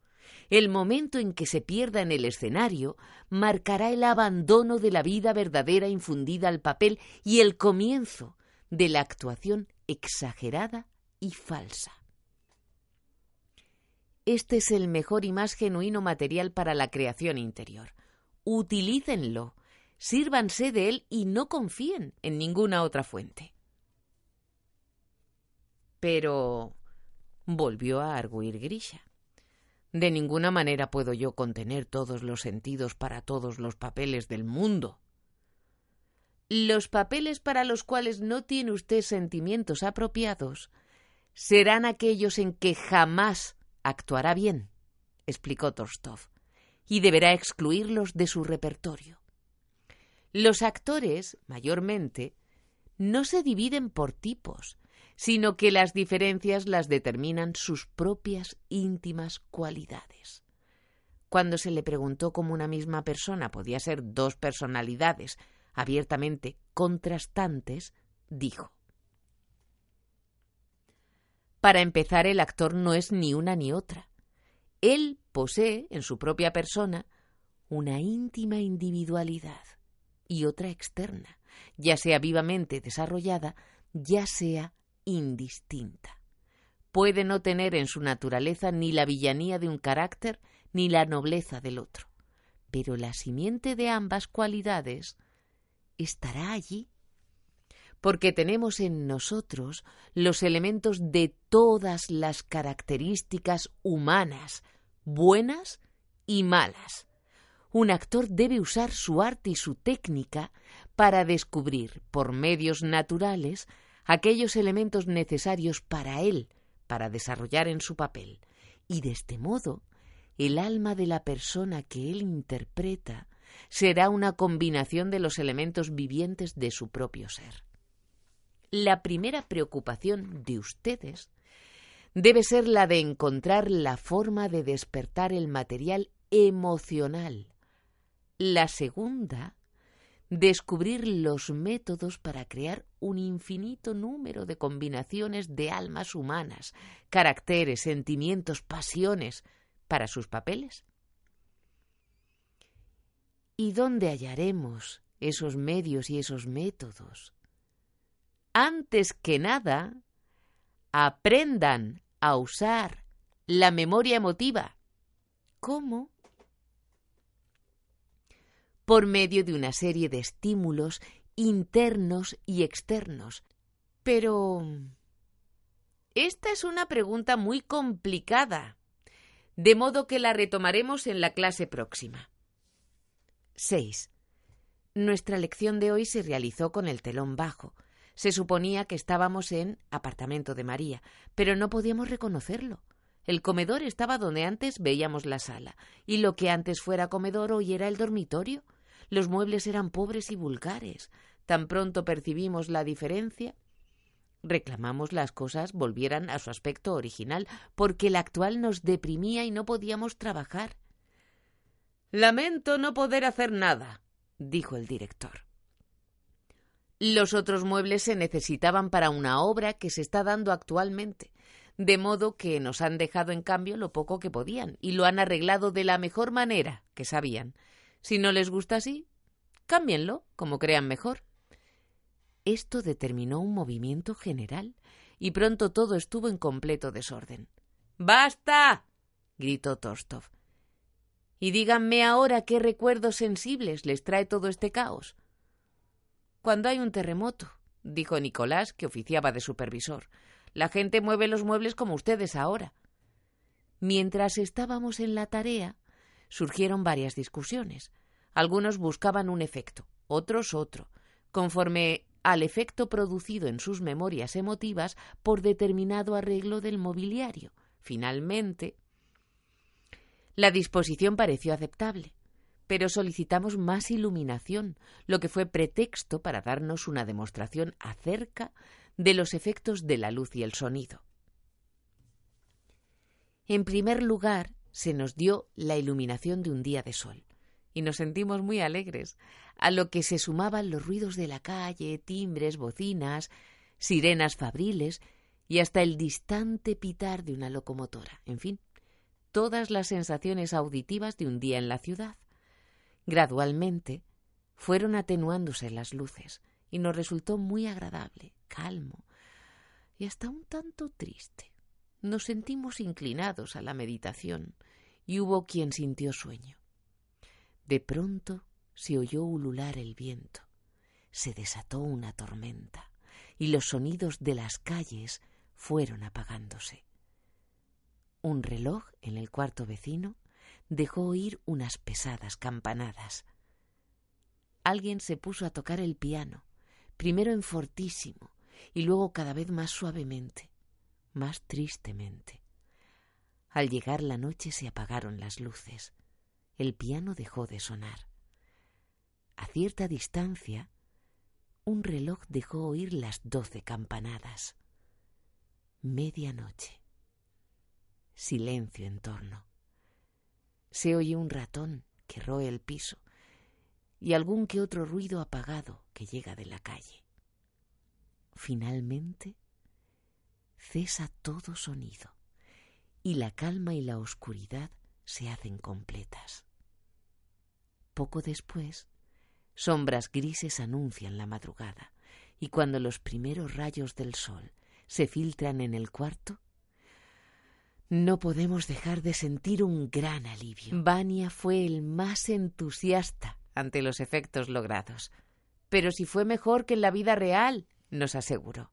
El momento en que se pierda en el escenario marcará el abandono de la vida verdadera infundida al papel y el comienzo de la actuación exagerada y falsa. Este es el mejor y más genuino material para la creación interior. Utilícenlo, sírvanse de él y no confíen en ninguna otra fuente. Pero volvió a arguir Grisha. De ninguna manera puedo yo contener todos los sentidos para todos los papeles del mundo. Los papeles para los cuales no tiene usted sentimientos apropiados serán aquellos en que jamás actuará bien, explicó Torstov, y deberá excluirlos de su repertorio. Los actores, mayormente, no se dividen por tipos, sino que las diferencias las determinan sus propias íntimas cualidades. Cuando se le preguntó cómo una misma persona podía ser dos personalidades abiertamente contrastantes, dijo para empezar, el actor no es ni una ni otra. Él posee, en su propia persona, una íntima individualidad y otra externa, ya sea vivamente desarrollada, ya sea indistinta. Puede no tener en su naturaleza ni la villanía de un carácter ni la nobleza del otro, pero la simiente de ambas cualidades estará allí porque tenemos en nosotros los elementos de todas las características humanas, buenas y malas. Un actor debe usar su arte y su técnica para descubrir, por medios naturales, aquellos elementos necesarios para él, para desarrollar en su papel. Y de este modo, el alma de la persona que él interpreta será una combinación de los elementos vivientes de su propio ser la primera preocupación de ustedes debe ser la de encontrar la forma de despertar el material emocional. La segunda, descubrir los métodos para crear un infinito número de combinaciones de almas humanas, caracteres, sentimientos, pasiones para sus papeles. ¿Y dónde hallaremos esos medios y esos métodos? antes que nada, aprendan a usar la memoria emotiva. ¿Cómo? Por medio de una serie de estímulos internos y externos. Pero... Esta es una pregunta muy complicada, de modo que la retomaremos en la clase próxima. 6. Nuestra lección de hoy se realizó con el telón bajo. Se suponía que estábamos en apartamento de María, pero no podíamos reconocerlo. El comedor estaba donde antes veíamos la sala, y lo que antes fuera comedor hoy era el dormitorio. Los muebles eran pobres y vulgares. Tan pronto percibimos la diferencia, reclamamos las cosas volvieran a su aspecto original, porque el actual nos deprimía y no podíamos trabajar. Lamento no poder hacer nada, dijo el director. Los otros muebles se necesitaban para una obra que se está dando actualmente, de modo que nos han dejado en cambio lo poco que podían y lo han arreglado de la mejor manera que sabían. Si no les gusta así, cámbienlo como crean mejor. Esto determinó un movimiento general y pronto todo estuvo en completo desorden. ¡Basta! gritó Torstov. Y díganme ahora qué recuerdos sensibles les trae todo este caos. Cuando hay un terremoto, dijo Nicolás, que oficiaba de supervisor. La gente mueve los muebles como ustedes ahora. Mientras estábamos en la tarea, surgieron varias discusiones. Algunos buscaban un efecto, otros otro, conforme al efecto producido en sus memorias emotivas por determinado arreglo del mobiliario. Finalmente, la disposición pareció aceptable, pero solicitamos más iluminación, lo que fue pretexto para darnos una demostración acerca de los efectos de la luz y el sonido. En primer lugar, se nos dio la iluminación de un día de sol, y nos sentimos muy alegres, a lo que se sumaban los ruidos de la calle, timbres, bocinas, sirenas fabriles y hasta el distante pitar de una locomotora, en fin, todas las sensaciones auditivas de un día en la ciudad. Gradualmente fueron atenuándose las luces y nos resultó muy agradable, calmo y hasta un tanto triste. Nos sentimos inclinados a la meditación y hubo quien sintió sueño. De pronto se oyó ulular el viento, se desató una tormenta y los sonidos de las calles fueron apagándose. Un reloj en el cuarto vecino dejó oír unas pesadas campanadas. Alguien se puso a tocar el piano, primero en fortísimo y luego cada vez más suavemente, más tristemente. Al llegar la noche se apagaron las luces. El piano dejó de sonar. A cierta distancia, un reloj dejó oír las doce campanadas. Medianoche. Silencio en torno. Se oye un ratón que roe el piso y algún que otro ruido apagado que llega de la calle. Finalmente, cesa todo sonido y la calma y la oscuridad se hacen completas. Poco después, Sombras grises anuncian la madrugada, y cuando los primeros rayos del sol se filtran en el cuarto, no podemos dejar de sentir un gran alivio. Vania fue el más entusiasta ante los efectos logrados. Pero si fue mejor que en la vida real, nos aseguró.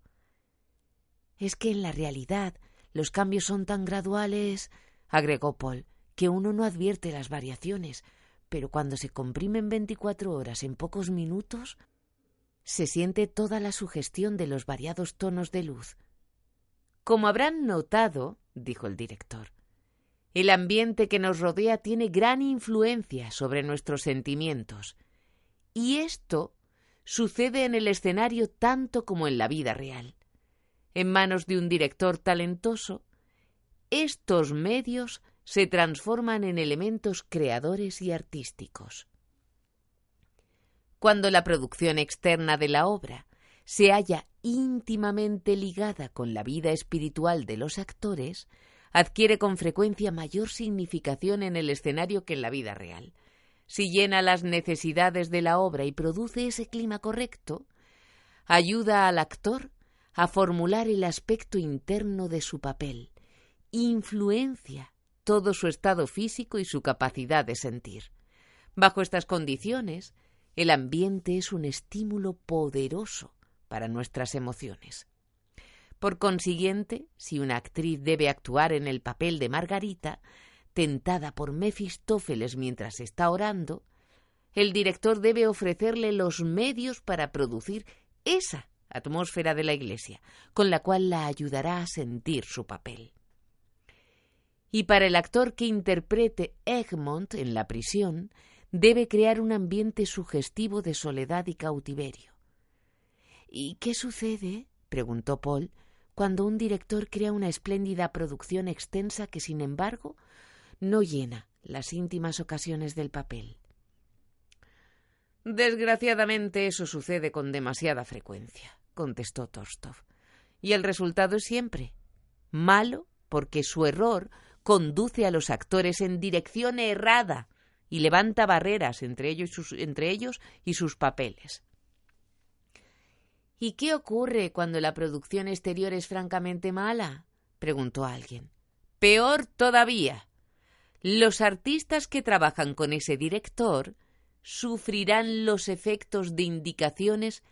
Es que en la realidad los cambios son tan graduales, agregó Paul, que uno no advierte las variaciones, pero cuando se comprimen veinticuatro horas en pocos minutos, se siente toda la sugestión de los variados tonos de luz. Como habrán notado, dijo el director, el ambiente que nos rodea tiene gran influencia sobre nuestros sentimientos, y esto sucede en el escenario tanto como en la vida real. En manos de un director talentoso, estos medios se transforman en elementos creadores y artísticos. Cuando la producción externa de la obra se halla íntimamente ligada con la vida espiritual de los actores, adquiere con frecuencia mayor significación en el escenario que en la vida real. Si llena las necesidades de la obra y produce ese clima correcto, ayuda al actor a formular el aspecto interno de su papel, influencia todo su estado físico y su capacidad de sentir. Bajo estas condiciones, el ambiente es un estímulo poderoso para nuestras emociones. Por consiguiente, si una actriz debe actuar en el papel de Margarita, tentada por Mefistófeles mientras está orando, el director debe ofrecerle los medios para producir esa atmósfera de la iglesia, con la cual la ayudará a sentir su papel y para el actor que interprete Egmont en la prisión, debe crear un ambiente sugestivo de soledad y cautiverio. ¿Y qué sucede? preguntó Paul, cuando un director crea una espléndida producción extensa que, sin embargo, no llena las íntimas ocasiones del papel. Desgraciadamente eso sucede con demasiada frecuencia, contestó Torstov. Y el resultado es siempre malo porque su error conduce a los actores en dirección errada y levanta barreras entre ellos entre ellos y sus papeles. ¿Y qué ocurre cuando la producción exterior es francamente mala? preguntó alguien. Peor todavía. Los artistas que trabajan con ese director sufrirán los efectos de indicaciones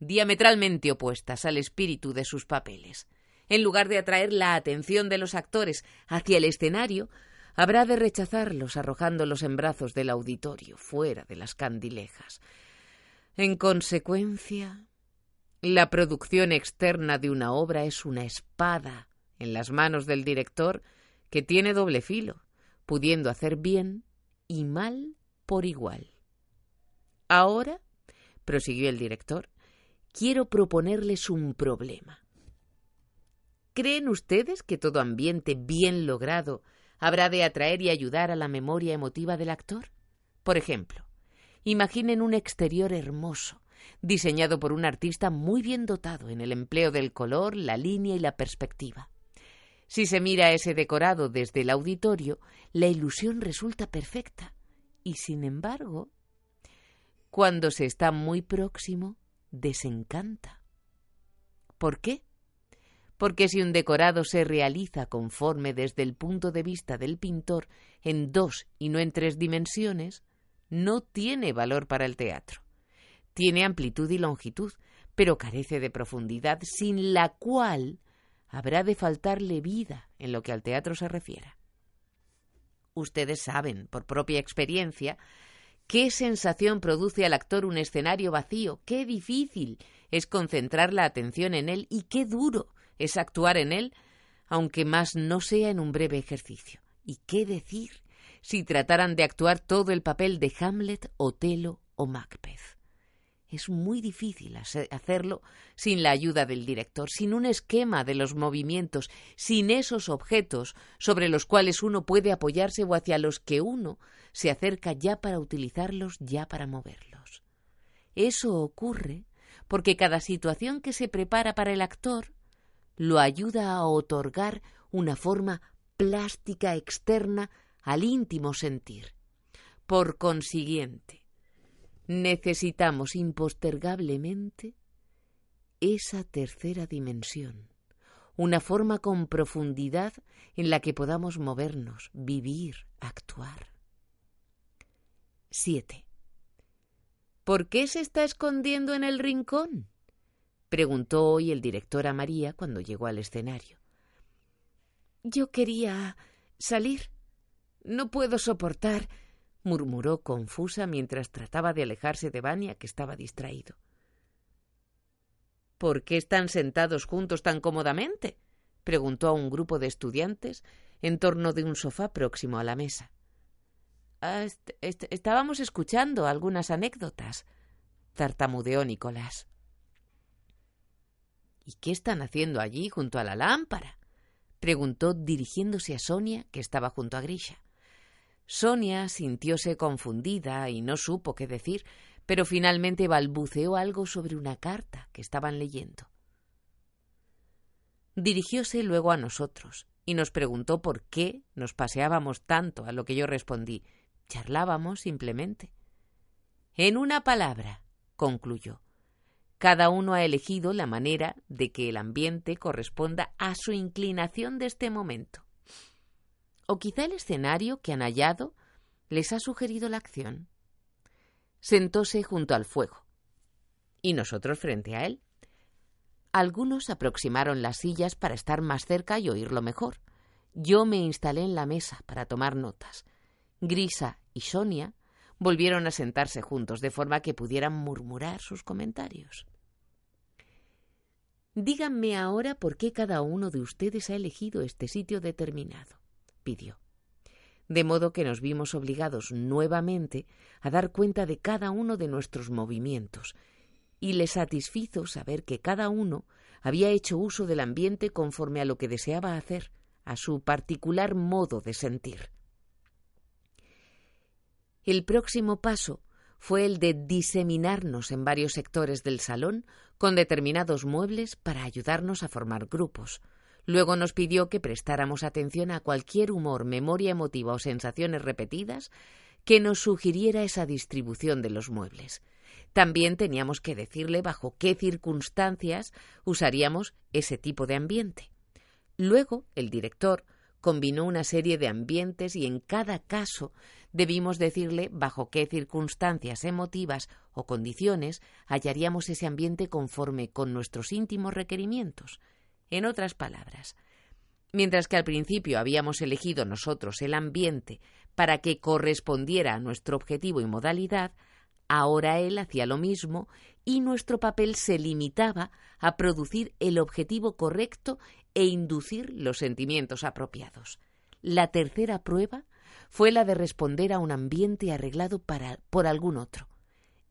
diametralmente opuestas al espíritu de sus papeles. En lugar de atraer la atención de los actores hacia el escenario, habrá de rechazarlos arrojándolos en brazos del auditorio, fuera de las candilejas. En consecuencia, la producción externa de una obra es una espada en las manos del director que tiene doble filo, pudiendo hacer bien y mal por igual. Ahora, prosiguió el director, quiero proponerles un problema. ¿Creen ustedes que todo ambiente bien logrado habrá de atraer y ayudar a la memoria emotiva del actor? Por ejemplo, imaginen un exterior hermoso, diseñado por un artista muy bien dotado en el empleo del color, la línea y la perspectiva. Si se mira ese decorado desde el auditorio, la ilusión resulta perfecta. Y sin embargo, cuando se está muy próximo, desencanta. ¿Por qué? Porque si un decorado se realiza conforme desde el punto de vista del pintor en dos y no en tres dimensiones, no tiene valor para el teatro. Tiene amplitud y longitud, pero carece de profundidad, sin la cual habrá de faltarle vida en lo que al teatro se refiera. Ustedes saben, por propia experiencia, qué sensación produce al actor un escenario vacío, qué difícil es concentrar la atención en él y qué duro es actuar en él, aunque más no sea en un breve ejercicio. ¿Y qué decir si trataran de actuar todo el papel de Hamlet, Otelo o Macbeth? Es muy difícil hacerlo sin la ayuda del director, sin un esquema de los movimientos, sin esos objetos sobre los cuales uno puede apoyarse o hacia los que uno se acerca ya para utilizarlos, ya para moverlos. Eso ocurre porque cada situación que se prepara para el actor lo ayuda a otorgar una forma plástica externa al íntimo sentir. Por consiguiente, necesitamos impostergablemente esa tercera dimensión, una forma con profundidad en la que podamos movernos, vivir, actuar. 7. ¿Por qué se está escondiendo en el rincón? preguntó hoy el director a María cuando llegó al escenario. Yo quería salir. No puedo soportar murmuró confusa mientras trataba de alejarse de Vania, que estaba distraído. ¿Por qué están sentados juntos tan cómodamente? preguntó a un grupo de estudiantes en torno de un sofá próximo a la mesa. Ah, estábamos escuchando algunas anécdotas, tartamudeó Nicolás. ¿Y qué están haciendo allí junto a la lámpara? preguntó dirigiéndose a Sonia, que estaba junto a Grisha. Sonia sintióse confundida y no supo qué decir, pero finalmente balbuceó algo sobre una carta que estaban leyendo. Dirigióse luego a nosotros y nos preguntó por qué nos paseábamos tanto, a lo que yo respondí charlábamos simplemente. En una palabra, concluyó, cada uno ha elegido la manera de que el ambiente corresponda a su inclinación de este momento. O quizá el escenario que han hallado les ha sugerido la acción. Sentóse junto al fuego, y nosotros frente a él. Algunos aproximaron las sillas para estar más cerca y oírlo mejor. Yo me instalé en la mesa para tomar notas. Grisa y Sonia volvieron a sentarse juntos de forma que pudieran murmurar sus comentarios. Díganme ahora por qué cada uno de ustedes ha elegido este sitio determinado de modo que nos vimos obligados nuevamente a dar cuenta de cada uno de nuestros movimientos, y le satisfizo saber que cada uno había hecho uso del ambiente conforme a lo que deseaba hacer, a su particular modo de sentir. El próximo paso fue el de diseminarnos en varios sectores del salón con determinados muebles para ayudarnos a formar grupos. Luego nos pidió que prestáramos atención a cualquier humor, memoria emotiva o sensaciones repetidas que nos sugiriera esa distribución de los muebles. También teníamos que decirle bajo qué circunstancias usaríamos ese tipo de ambiente. Luego, el director combinó una serie de ambientes y en cada caso debimos decirle bajo qué circunstancias emotivas o condiciones hallaríamos ese ambiente conforme con nuestros íntimos requerimientos. En otras palabras, mientras que al principio habíamos elegido nosotros el ambiente para que correspondiera a nuestro objetivo y modalidad, ahora él hacía lo mismo y nuestro papel se limitaba a producir el objetivo correcto e inducir los sentimientos apropiados. La tercera prueba fue la de responder a un ambiente arreglado para, por algún otro.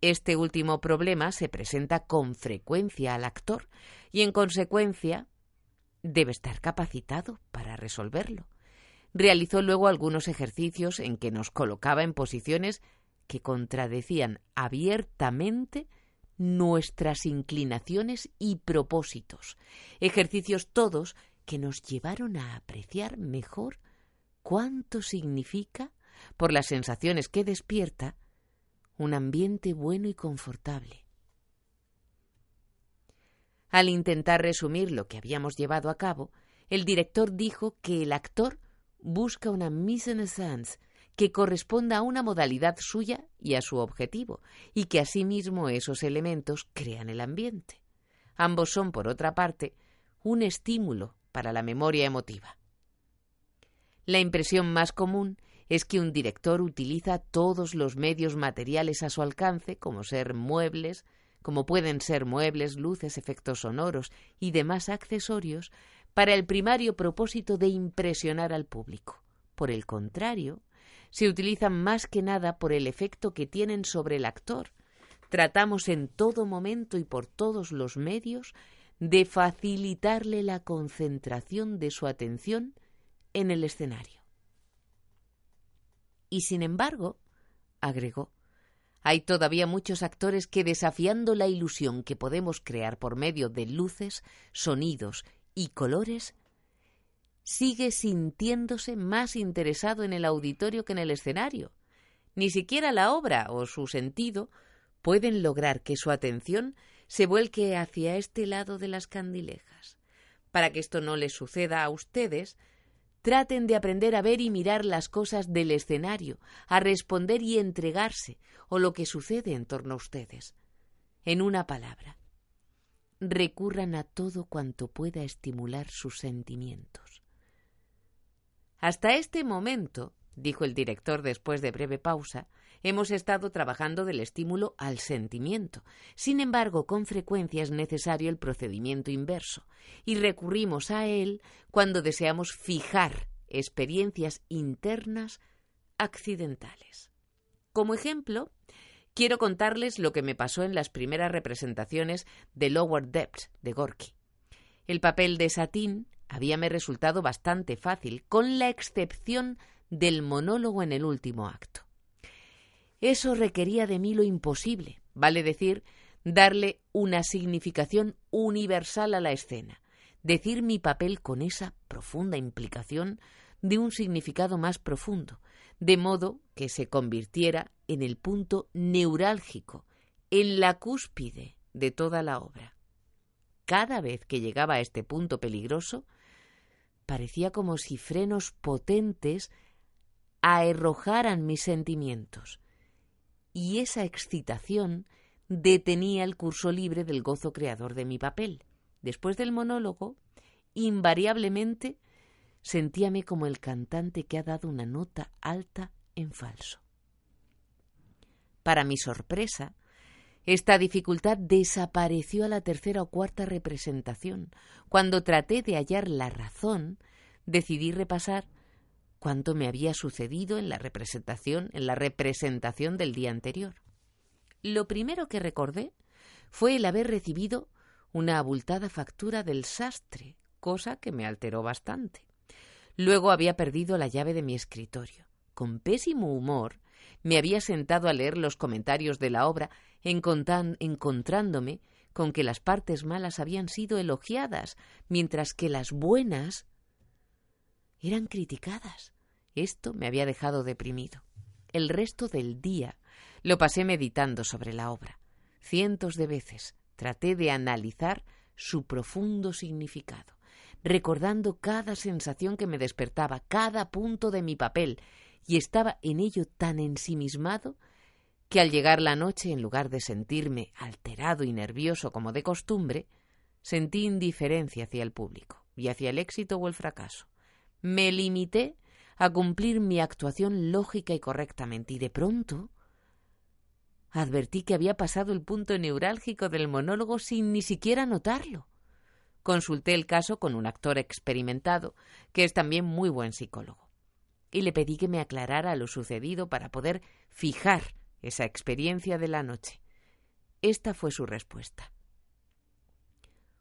Este último problema se presenta con frecuencia al actor y, en consecuencia, debe estar capacitado para resolverlo. Realizó luego algunos ejercicios en que nos colocaba en posiciones que contradecían abiertamente nuestras inclinaciones y propósitos, ejercicios todos que nos llevaron a apreciar mejor cuánto significa, por las sensaciones que despierta, un ambiente bueno y confortable. Al intentar resumir lo que habíamos llevado a cabo, el director dijo que el actor busca una mise en scène que corresponda a una modalidad suya y a su objetivo, y que asimismo esos elementos crean el ambiente. Ambos son, por otra parte, un estímulo para la memoria emotiva. La impresión más común es que un director utiliza todos los medios materiales a su alcance, como ser muebles, como pueden ser muebles, luces, efectos sonoros y demás accesorios, para el primario propósito de impresionar al público. Por el contrario, se utilizan más que nada por el efecto que tienen sobre el actor. Tratamos en todo momento y por todos los medios de facilitarle la concentración de su atención en el escenario. Y sin embargo, agregó, hay todavía muchos actores que desafiando la ilusión que podemos crear por medio de luces, sonidos y colores, sigue sintiéndose más interesado en el auditorio que en el escenario. Ni siquiera la obra o su sentido pueden lograr que su atención se vuelque hacia este lado de las candilejas. Para que esto no les suceda a ustedes, Traten de aprender a ver y mirar las cosas del escenario, a responder y entregarse, o lo que sucede en torno a ustedes. En una palabra, recurran a todo cuanto pueda estimular sus sentimientos. Hasta este momento, dijo el director después de breve pausa, hemos estado trabajando del estímulo al sentimiento. Sin embargo, con frecuencia es necesario el procedimiento inverso, y recurrimos a él cuando deseamos fijar experiencias internas accidentales. Como ejemplo, quiero contarles lo que me pasó en las primeras representaciones de Lower Depths de Gorky. El papel de Satín habíame resultado bastante fácil, con la excepción del monólogo en el último acto. Eso requería de mí lo imposible, vale decir, darle una significación universal a la escena, decir mi papel con esa profunda implicación de un significado más profundo, de modo que se convirtiera en el punto neurálgico, en la cúspide de toda la obra. Cada vez que llegaba a este punto peligroso, parecía como si frenos potentes arrojaran mis sentimientos, y esa excitación detenía el curso libre del gozo creador de mi papel. Después del monólogo, invariablemente sentíame como el cantante que ha dado una nota alta en falso. Para mi sorpresa, esta dificultad desapareció a la tercera o cuarta representación. Cuando traté de hallar la razón, decidí repasar cuánto me había sucedido en la representación, en la representación del día anterior. Lo primero que recordé fue el haber recibido una abultada factura del sastre, cosa que me alteró bastante. Luego había perdido la llave de mi escritorio. Con pésimo humor me había sentado a leer los comentarios de la obra, encontrándome con que las partes malas habían sido elogiadas, mientras que las buenas eran criticadas. Esto me había dejado deprimido. El resto del día lo pasé meditando sobre la obra. Cientos de veces traté de analizar su profundo significado, recordando cada sensación que me despertaba, cada punto de mi papel, y estaba en ello tan ensimismado que al llegar la noche, en lugar de sentirme alterado y nervioso como de costumbre, sentí indiferencia hacia el público y hacia el éxito o el fracaso. Me limité a cumplir mi actuación lógica y correctamente, y de pronto advertí que había pasado el punto neurálgico del monólogo sin ni siquiera notarlo. Consulté el caso con un actor experimentado, que es también muy buen psicólogo, y le pedí que me aclarara lo sucedido para poder fijar esa experiencia de la noche. Esta fue su respuesta.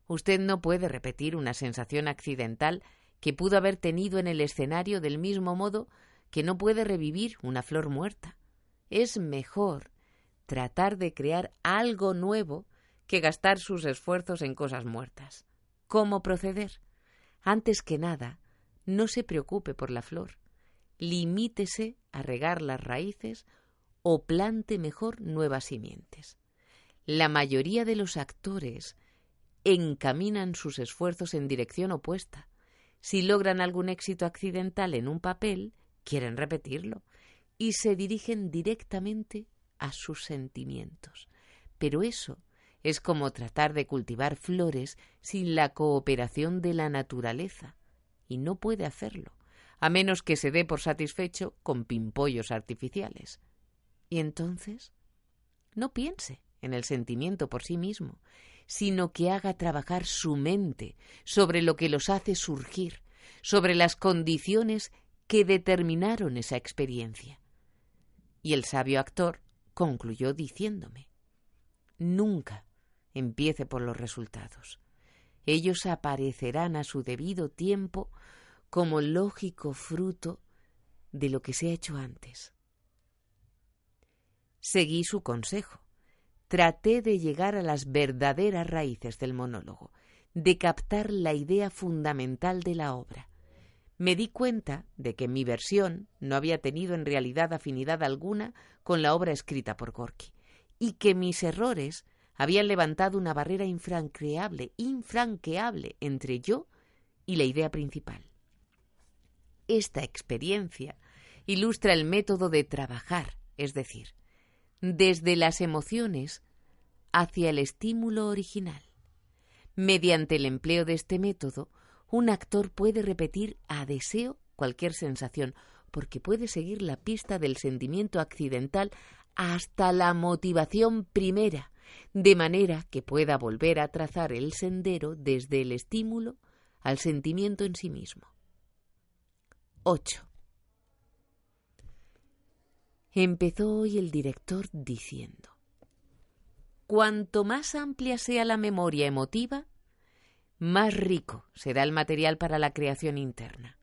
Usted no puede repetir una sensación accidental que pudo haber tenido en el escenario del mismo modo que no puede revivir una flor muerta. Es mejor tratar de crear algo nuevo que gastar sus esfuerzos en cosas muertas. ¿Cómo proceder? Antes que nada, no se preocupe por la flor. Limítese a regar las raíces o plante mejor nuevas simientes. La mayoría de los actores encaminan sus esfuerzos en dirección opuesta. Si logran algún éxito accidental en un papel, quieren repetirlo y se dirigen directamente a sus sentimientos. Pero eso es como tratar de cultivar flores sin la cooperación de la naturaleza, y no puede hacerlo, a menos que se dé por satisfecho con pimpollos artificiales. Y entonces, no piense en el sentimiento por sí mismo, sino que haga trabajar su mente sobre lo que los hace surgir, sobre las condiciones que determinaron esa experiencia. Y el sabio actor concluyó diciéndome, Nunca empiece por los resultados. Ellos aparecerán a su debido tiempo como lógico fruto de lo que se ha hecho antes. Seguí su consejo traté de llegar a las verdaderas raíces del monólogo, de captar la idea fundamental de la obra. Me di cuenta de que mi versión no había tenido en realidad afinidad alguna con la obra escrita por Gorky, y que mis errores habían levantado una barrera infranqueable, infranqueable entre yo y la idea principal. Esta experiencia ilustra el método de trabajar, es decir, desde las emociones hacia el estímulo original. Mediante el empleo de este método, un actor puede repetir a deseo cualquier sensación, porque puede seguir la pista del sentimiento accidental hasta la motivación primera, de manera que pueda volver a trazar el sendero desde el estímulo al sentimiento en sí mismo. 8. Empezó hoy el director diciendo Cuanto más amplia sea la memoria emotiva, más rico será el material para la creación interna.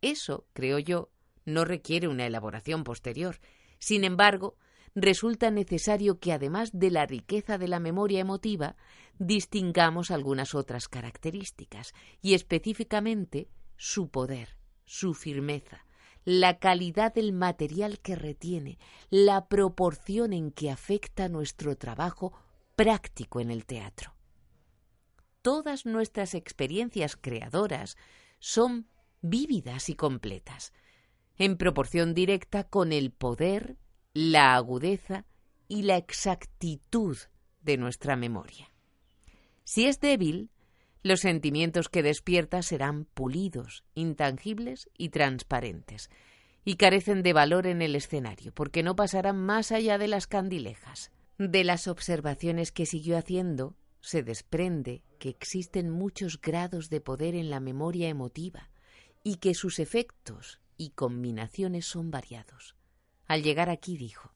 Eso, creo yo, no requiere una elaboración posterior. Sin embargo, resulta necesario que además de la riqueza de la memoria emotiva, distingamos algunas otras características, y específicamente su poder, su firmeza, la calidad del material que retiene, la proporción en que afecta nuestro trabajo práctico en el teatro. Todas nuestras experiencias creadoras son vívidas y completas, en proporción directa con el poder, la agudeza y la exactitud de nuestra memoria. Si es débil, los sentimientos que despierta serán pulidos, intangibles y transparentes, y carecen de valor en el escenario, porque no pasarán más allá de las candilejas. De las observaciones que siguió haciendo, se desprende que existen muchos grados de poder en la memoria emotiva, y que sus efectos y combinaciones son variados. Al llegar aquí dijo,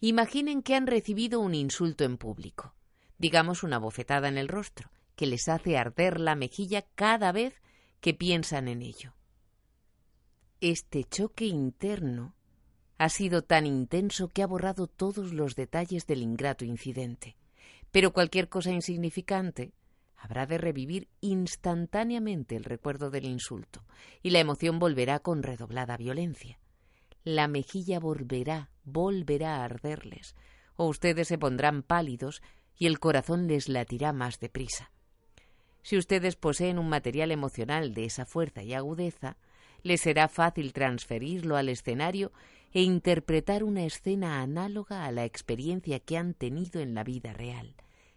Imaginen que han recibido un insulto en público, digamos una bofetada en el rostro, que les hace arder la mejilla cada vez que piensan en ello. Este choque interno ha sido tan intenso que ha borrado todos los detalles del ingrato incidente, pero cualquier cosa insignificante habrá de revivir instantáneamente el recuerdo del insulto, y la emoción volverá con redoblada violencia. La mejilla volverá, volverá a arderles, o ustedes se pondrán pálidos y el corazón les latirá más deprisa. Si ustedes poseen un material emocional de esa fuerza y agudeza, les será fácil transferirlo al escenario e interpretar una escena análoga a la experiencia que han tenido en la vida real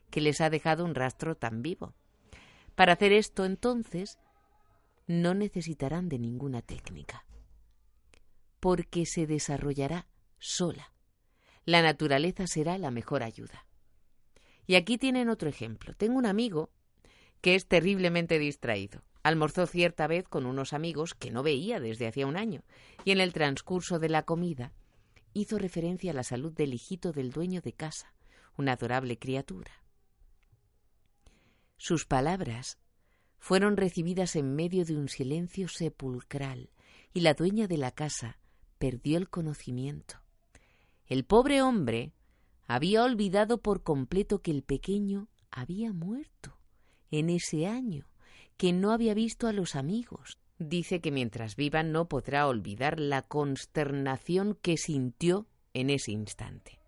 que les ha dejado un rastro tan vivo. Para hacer esto, entonces, no necesitarán de ninguna técnica, porque se desarrollará sola. La naturaleza será la mejor ayuda. Y aquí tienen otro ejemplo. Tengo un amigo que es terriblemente distraído. Almorzó cierta vez con unos amigos que no veía desde hacía un año, y en el transcurso de la comida hizo referencia a la salud del hijito del dueño de casa, una adorable criatura. Sus palabras fueron recibidas en medio de un silencio sepulcral, y la dueña de la casa perdió el conocimiento. El pobre hombre había olvidado por completo que el pequeño había muerto en ese año, que no había visto a los amigos. Dice que mientras viva no podrá olvidar la consternación que sintió en ese instante.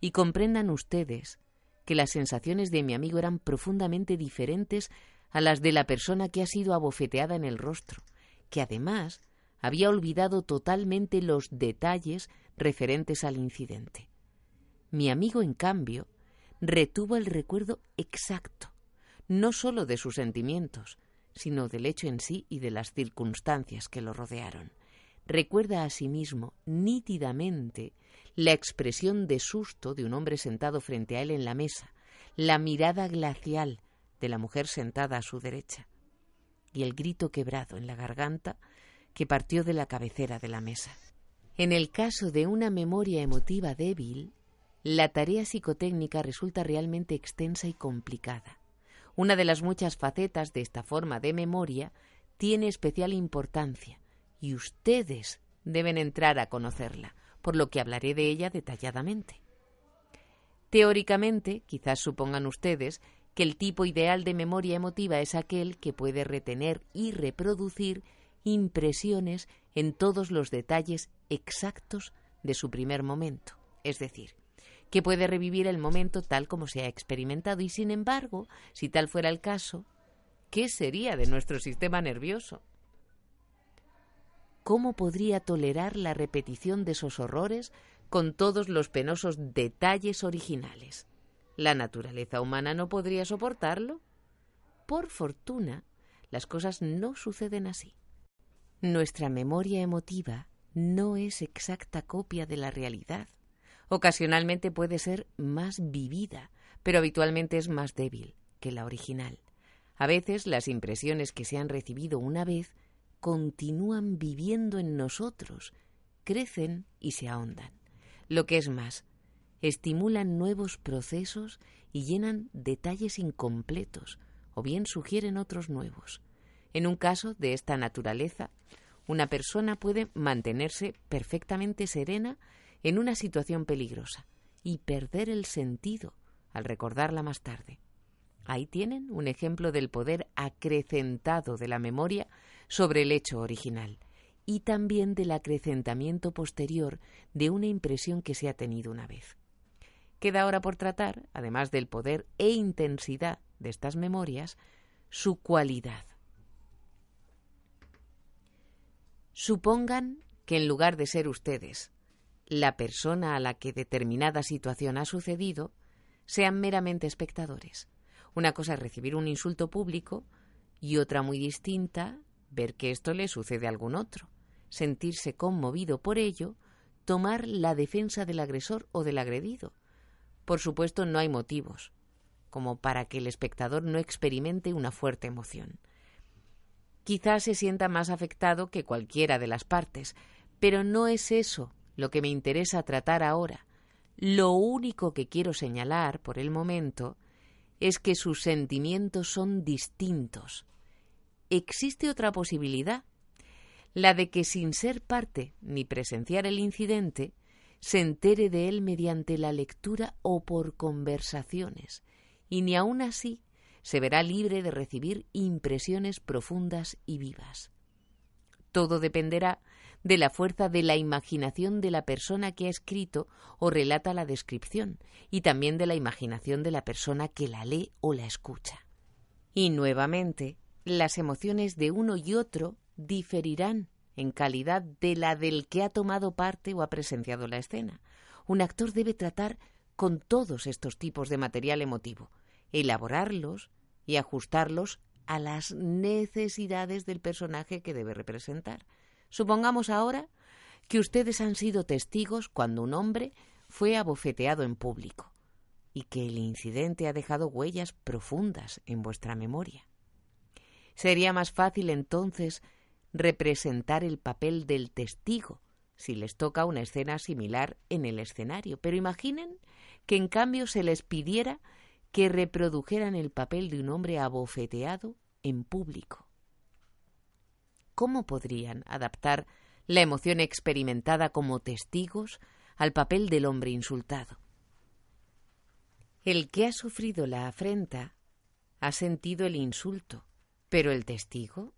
Y comprendan ustedes que las sensaciones de mi amigo eran profundamente diferentes a las de la persona que ha sido abofeteada en el rostro, que además había olvidado totalmente los detalles referentes al incidente. Mi amigo, en cambio, retuvo el recuerdo exacto, no sólo de sus sentimientos, sino del hecho en sí y de las circunstancias que lo rodearon. Recuerda a sí mismo nítidamente la expresión de susto de un hombre sentado frente a él en la mesa, la mirada glacial de la mujer sentada a su derecha, y el grito quebrado en la garganta que partió de la cabecera de la mesa. En el caso de una memoria emotiva débil, la tarea psicotécnica resulta realmente extensa y complicada. Una de las muchas facetas de esta forma de memoria tiene especial importancia y ustedes deben entrar a conocerla, por lo que hablaré de ella detalladamente. Teóricamente, quizás supongan ustedes que el tipo ideal de memoria emotiva es aquel que puede retener y reproducir impresiones en todos los detalles exactos de su primer momento, es decir, que puede revivir el momento tal como se ha experimentado y, sin embargo, si tal fuera el caso, ¿qué sería de nuestro sistema nervioso? ¿Cómo podría tolerar la repetición de esos horrores con todos los penosos detalles originales? ¿La naturaleza humana no podría soportarlo? Por fortuna, las cosas no suceden así. Nuestra memoria emotiva no es exacta copia de la realidad. Ocasionalmente puede ser más vivida, pero habitualmente es más débil que la original. A veces las impresiones que se han recibido una vez continúan viviendo en nosotros, crecen y se ahondan. Lo que es más, estimulan nuevos procesos y llenan detalles incompletos, o bien sugieren otros nuevos. En un caso de esta naturaleza, una persona puede mantenerse perfectamente serena en una situación peligrosa y perder el sentido al recordarla más tarde. Ahí tienen un ejemplo del poder acrecentado de la memoria sobre el hecho original y también del acrecentamiento posterior de una impresión que se ha tenido una vez. Queda ahora por tratar, además del poder e intensidad de estas memorias, su cualidad. Supongan que en lugar de ser ustedes la persona a la que determinada situación ha sucedido, sean meramente espectadores. Una cosa es recibir un insulto público y otra muy distinta ver que esto le sucede a algún otro, sentirse conmovido por ello, tomar la defensa del agresor o del agredido. Por supuesto, no hay motivos como para que el espectador no experimente una fuerte emoción. Quizás se sienta más afectado que cualquiera de las partes, pero no es eso lo que me interesa tratar ahora. Lo único que quiero señalar por el momento es que sus sentimientos son distintos. Existe otra posibilidad, la de que sin ser parte ni presenciar el incidente, se entere de él mediante la lectura o por conversaciones, y ni aun así se verá libre de recibir impresiones profundas y vivas. Todo dependerá de la fuerza de la imaginación de la persona que ha escrito o relata la descripción, y también de la imaginación de la persona que la lee o la escucha. Y nuevamente, las emociones de uno y otro diferirán en calidad de la del que ha tomado parte o ha presenciado la escena. Un actor debe tratar con todos estos tipos de material emotivo, elaborarlos y ajustarlos a las necesidades del personaje que debe representar. Supongamos ahora que ustedes han sido testigos cuando un hombre fue abofeteado en público y que el incidente ha dejado huellas profundas en vuestra memoria. Sería más fácil entonces representar el papel del testigo si les toca una escena similar en el escenario, pero imaginen que en cambio se les pidiera que reprodujeran el papel de un hombre abofeteado en público. ¿Cómo podrían adaptar la emoción experimentada como testigos al papel del hombre insultado? El que ha sufrido la afrenta ha sentido el insulto, pero el testigo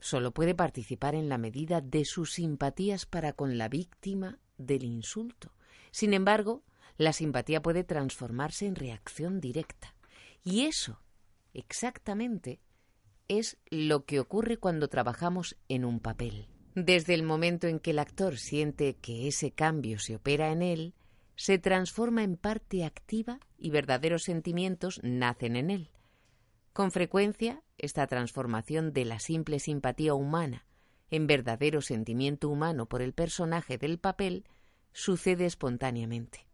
solo puede participar en la medida de sus simpatías para con la víctima del insulto. Sin embargo, la simpatía puede transformarse en reacción directa. Y eso, exactamente, es lo que ocurre cuando trabajamos en un papel. Desde el momento en que el actor siente que ese cambio se opera en él, se transforma en parte activa y verdaderos sentimientos nacen en él. Con frecuencia, esta transformación de la simple simpatía humana en verdadero sentimiento humano por el personaje del papel sucede espontáneamente.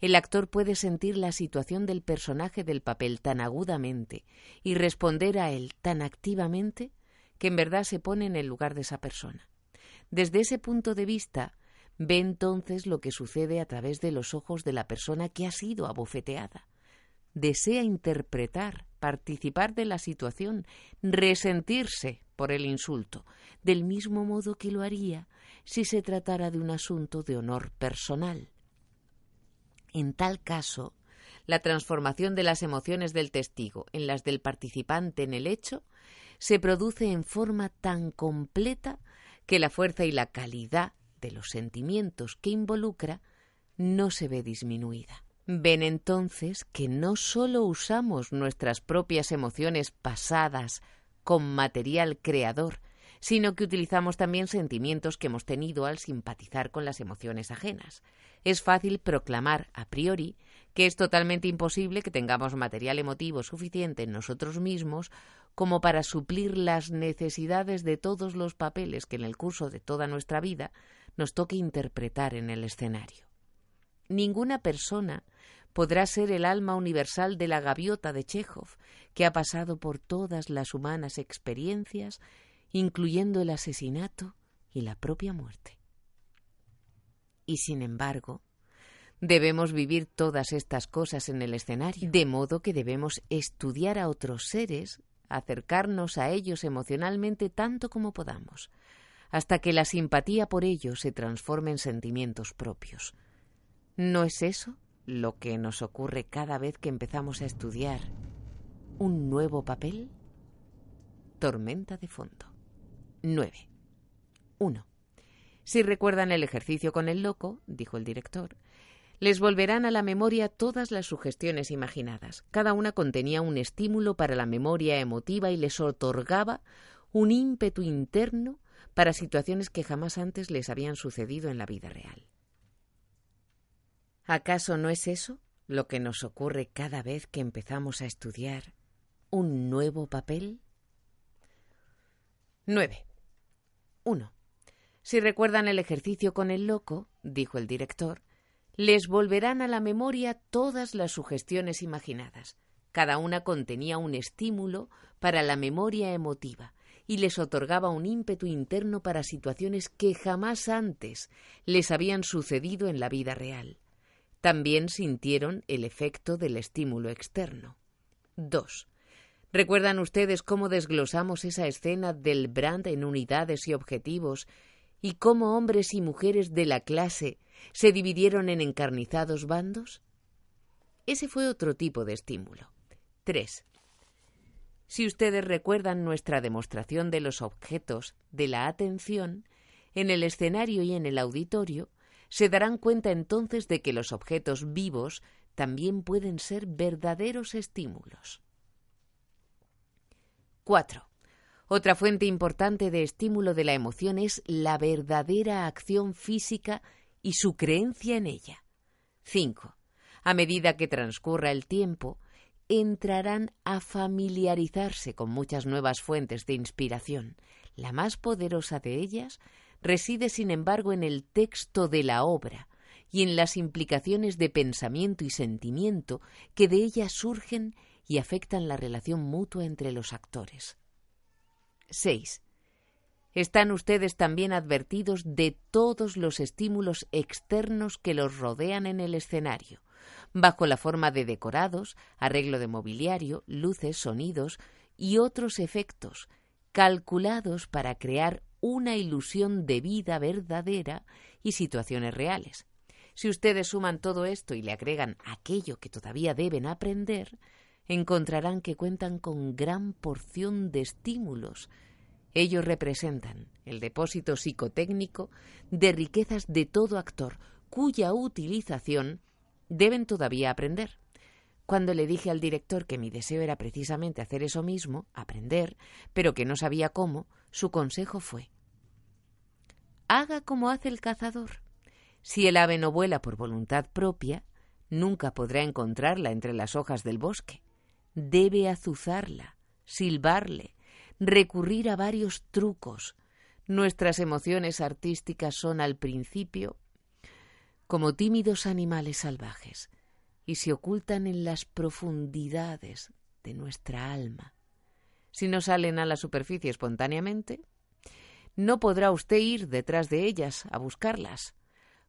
El actor puede sentir la situación del personaje del papel tan agudamente y responder a él tan activamente que en verdad se pone en el lugar de esa persona. Desde ese punto de vista, ve entonces lo que sucede a través de los ojos de la persona que ha sido abofeteada. Desea interpretar, participar de la situación, resentirse por el insulto, del mismo modo que lo haría si se tratara de un asunto de honor personal. En tal caso, la transformación de las emociones del testigo en las del participante en el hecho se produce en forma tan completa que la fuerza y la calidad de los sentimientos que involucra no se ve disminuida. Ven entonces que no sólo usamos nuestras propias emociones pasadas con material creador, sino que utilizamos también sentimientos que hemos tenido al simpatizar con las emociones ajenas. Es fácil proclamar a priori que es totalmente imposible que tengamos material emotivo suficiente en nosotros mismos como para suplir las necesidades de todos los papeles que en el curso de toda nuestra vida nos toque interpretar en el escenario. Ninguna persona podrá ser el alma universal de la gaviota de Chekhov, que ha pasado por todas las humanas experiencias incluyendo el asesinato y la propia muerte. Y sin embargo, debemos vivir todas estas cosas en el escenario, de modo que debemos estudiar a otros seres, acercarnos a ellos emocionalmente tanto como podamos, hasta que la simpatía por ellos se transforme en sentimientos propios. ¿No es eso lo que nos ocurre cada vez que empezamos a estudiar un nuevo papel? Tormenta de fondo. 9. 1. Si recuerdan el ejercicio con el loco, dijo el director, les volverán a la memoria todas las sugestiones imaginadas. Cada una contenía un estímulo para la memoria emotiva y les otorgaba un ímpetu interno para situaciones que jamás antes les habían sucedido en la vida real. ¿Acaso no es eso lo que nos ocurre cada vez que empezamos a estudiar un nuevo papel? 9. 1. Si recuerdan el ejercicio con el loco, dijo el director, les volverán a la memoria todas las sugestiones imaginadas. Cada una contenía un estímulo para la memoria emotiva y les otorgaba un ímpetu interno para situaciones que jamás antes les habían sucedido en la vida real. También sintieron el efecto del estímulo externo. 2. ¿Recuerdan ustedes cómo desglosamos esa escena del Brand en unidades y objetivos y cómo hombres y mujeres de la clase se dividieron en encarnizados bandos? Ese fue otro tipo de estímulo. 3. Si ustedes recuerdan nuestra demostración de los objetos de la atención, en el escenario y en el auditorio, se darán cuenta entonces de que los objetos vivos también pueden ser verdaderos estímulos. 4. Otra fuente importante de estímulo de la emoción es la verdadera acción física y su creencia en ella. 5. A medida que transcurra el tiempo, entrarán a familiarizarse con muchas nuevas fuentes de inspiración. La más poderosa de ellas reside, sin embargo, en el texto de la obra y en las implicaciones de pensamiento y sentimiento que de ella surgen y afectan la relación mutua entre los actores. 6. Están ustedes también advertidos de todos los estímulos externos que los rodean en el escenario, bajo la forma de decorados, arreglo de mobiliario, luces, sonidos y otros efectos, calculados para crear una ilusión de vida verdadera y situaciones reales. Si ustedes suman todo esto y le agregan aquello que todavía deben aprender, encontrarán que cuentan con gran porción de estímulos. Ellos representan el depósito psicotécnico de riquezas de todo actor, cuya utilización deben todavía aprender. Cuando le dije al director que mi deseo era precisamente hacer eso mismo, aprender, pero que no sabía cómo, su consejo fue Haga como hace el cazador. Si el ave no vuela por voluntad propia, nunca podrá encontrarla entre las hojas del bosque debe azuzarla, silbarle, recurrir a varios trucos. Nuestras emociones artísticas son al principio como tímidos animales salvajes y se ocultan en las profundidades de nuestra alma. Si no salen a la superficie espontáneamente, no podrá usted ir detrás de ellas a buscarlas.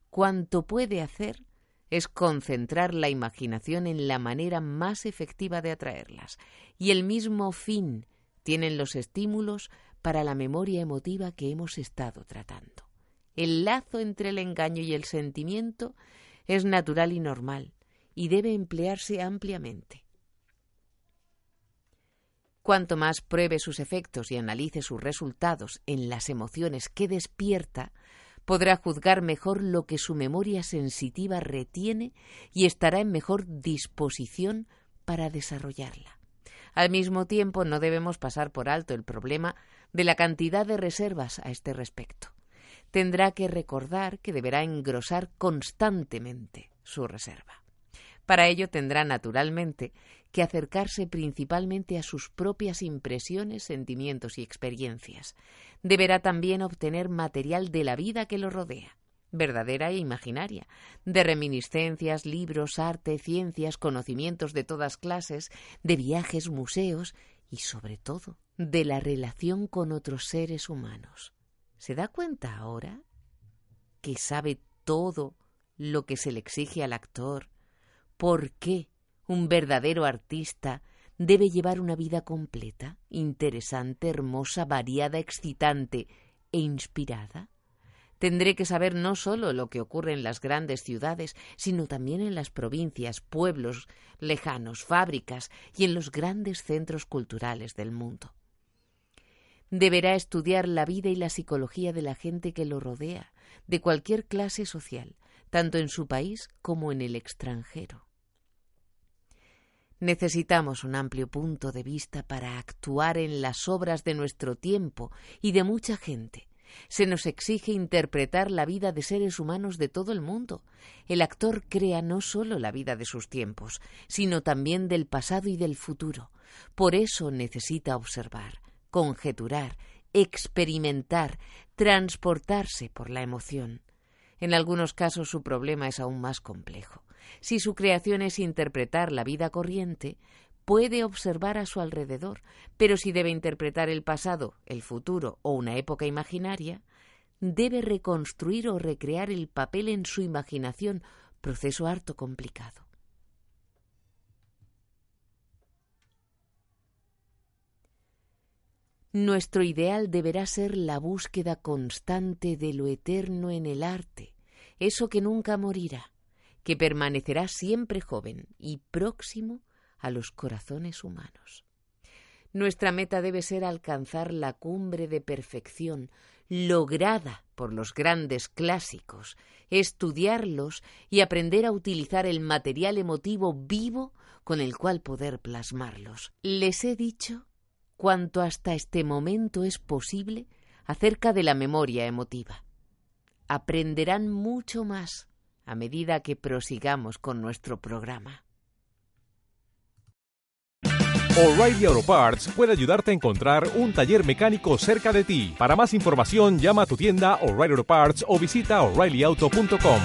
Cuanto puede hacer es concentrar la imaginación en la manera más efectiva de atraerlas, y el mismo fin tienen los estímulos para la memoria emotiva que hemos estado tratando. El lazo entre el engaño y el sentimiento es natural y normal, y debe emplearse ampliamente. Cuanto más pruebe sus efectos y analice sus resultados en las emociones que despierta, podrá juzgar mejor lo que su memoria sensitiva retiene y estará en mejor disposición para desarrollarla. Al mismo tiempo, no debemos pasar por alto el problema de la cantidad de reservas a este respecto. Tendrá que recordar que deberá engrosar constantemente su reserva. Para ello tendrá naturalmente que acercarse principalmente a sus propias impresiones, sentimientos y experiencias. Deberá también obtener material de la vida que lo rodea, verdadera e imaginaria, de reminiscencias, libros, arte, ciencias, conocimientos de todas clases, de viajes, museos y, sobre todo, de la relación con otros seres humanos. ¿Se da cuenta ahora que sabe todo lo que se le exige al actor? ¿Por qué un verdadero artista debe llevar una vida completa, interesante, hermosa, variada, excitante e inspirada? Tendré que saber no solo lo que ocurre en las grandes ciudades, sino también en las provincias, pueblos lejanos, fábricas y en los grandes centros culturales del mundo. Deberá estudiar la vida y la psicología de la gente que lo rodea, de cualquier clase social, tanto en su país como en el extranjero. Necesitamos un amplio punto de vista para actuar en las obras de nuestro tiempo y de mucha gente. Se nos exige interpretar la vida de seres humanos de todo el mundo. El actor crea no solo la vida de sus tiempos, sino también del pasado y del futuro. Por eso necesita observar, conjeturar, experimentar, transportarse por la emoción. En algunos casos su problema es aún más complejo. Si su creación es interpretar la vida corriente, puede observar a su alrededor, pero si debe interpretar el pasado, el futuro o una época imaginaria, debe reconstruir o recrear el papel en su imaginación, proceso harto complicado. Nuestro ideal deberá ser la búsqueda constante de lo eterno en el arte, eso que nunca morirá, que permanecerá siempre joven y próximo a los corazones humanos. Nuestra meta debe ser alcanzar la cumbre de perfección lograda por los grandes clásicos, estudiarlos y aprender a utilizar el material emotivo vivo con el cual poder plasmarlos. Les he dicho cuanto hasta este momento es posible acerca de la memoria emotiva. Aprenderán mucho más a medida que prosigamos con nuestro programa. O'Reilly Auto Parts puede ayudarte a encontrar un taller mecánico cerca de ti. Para más información, llama a tu tienda O'Reilly Auto Parts o visita oreillyauto.com.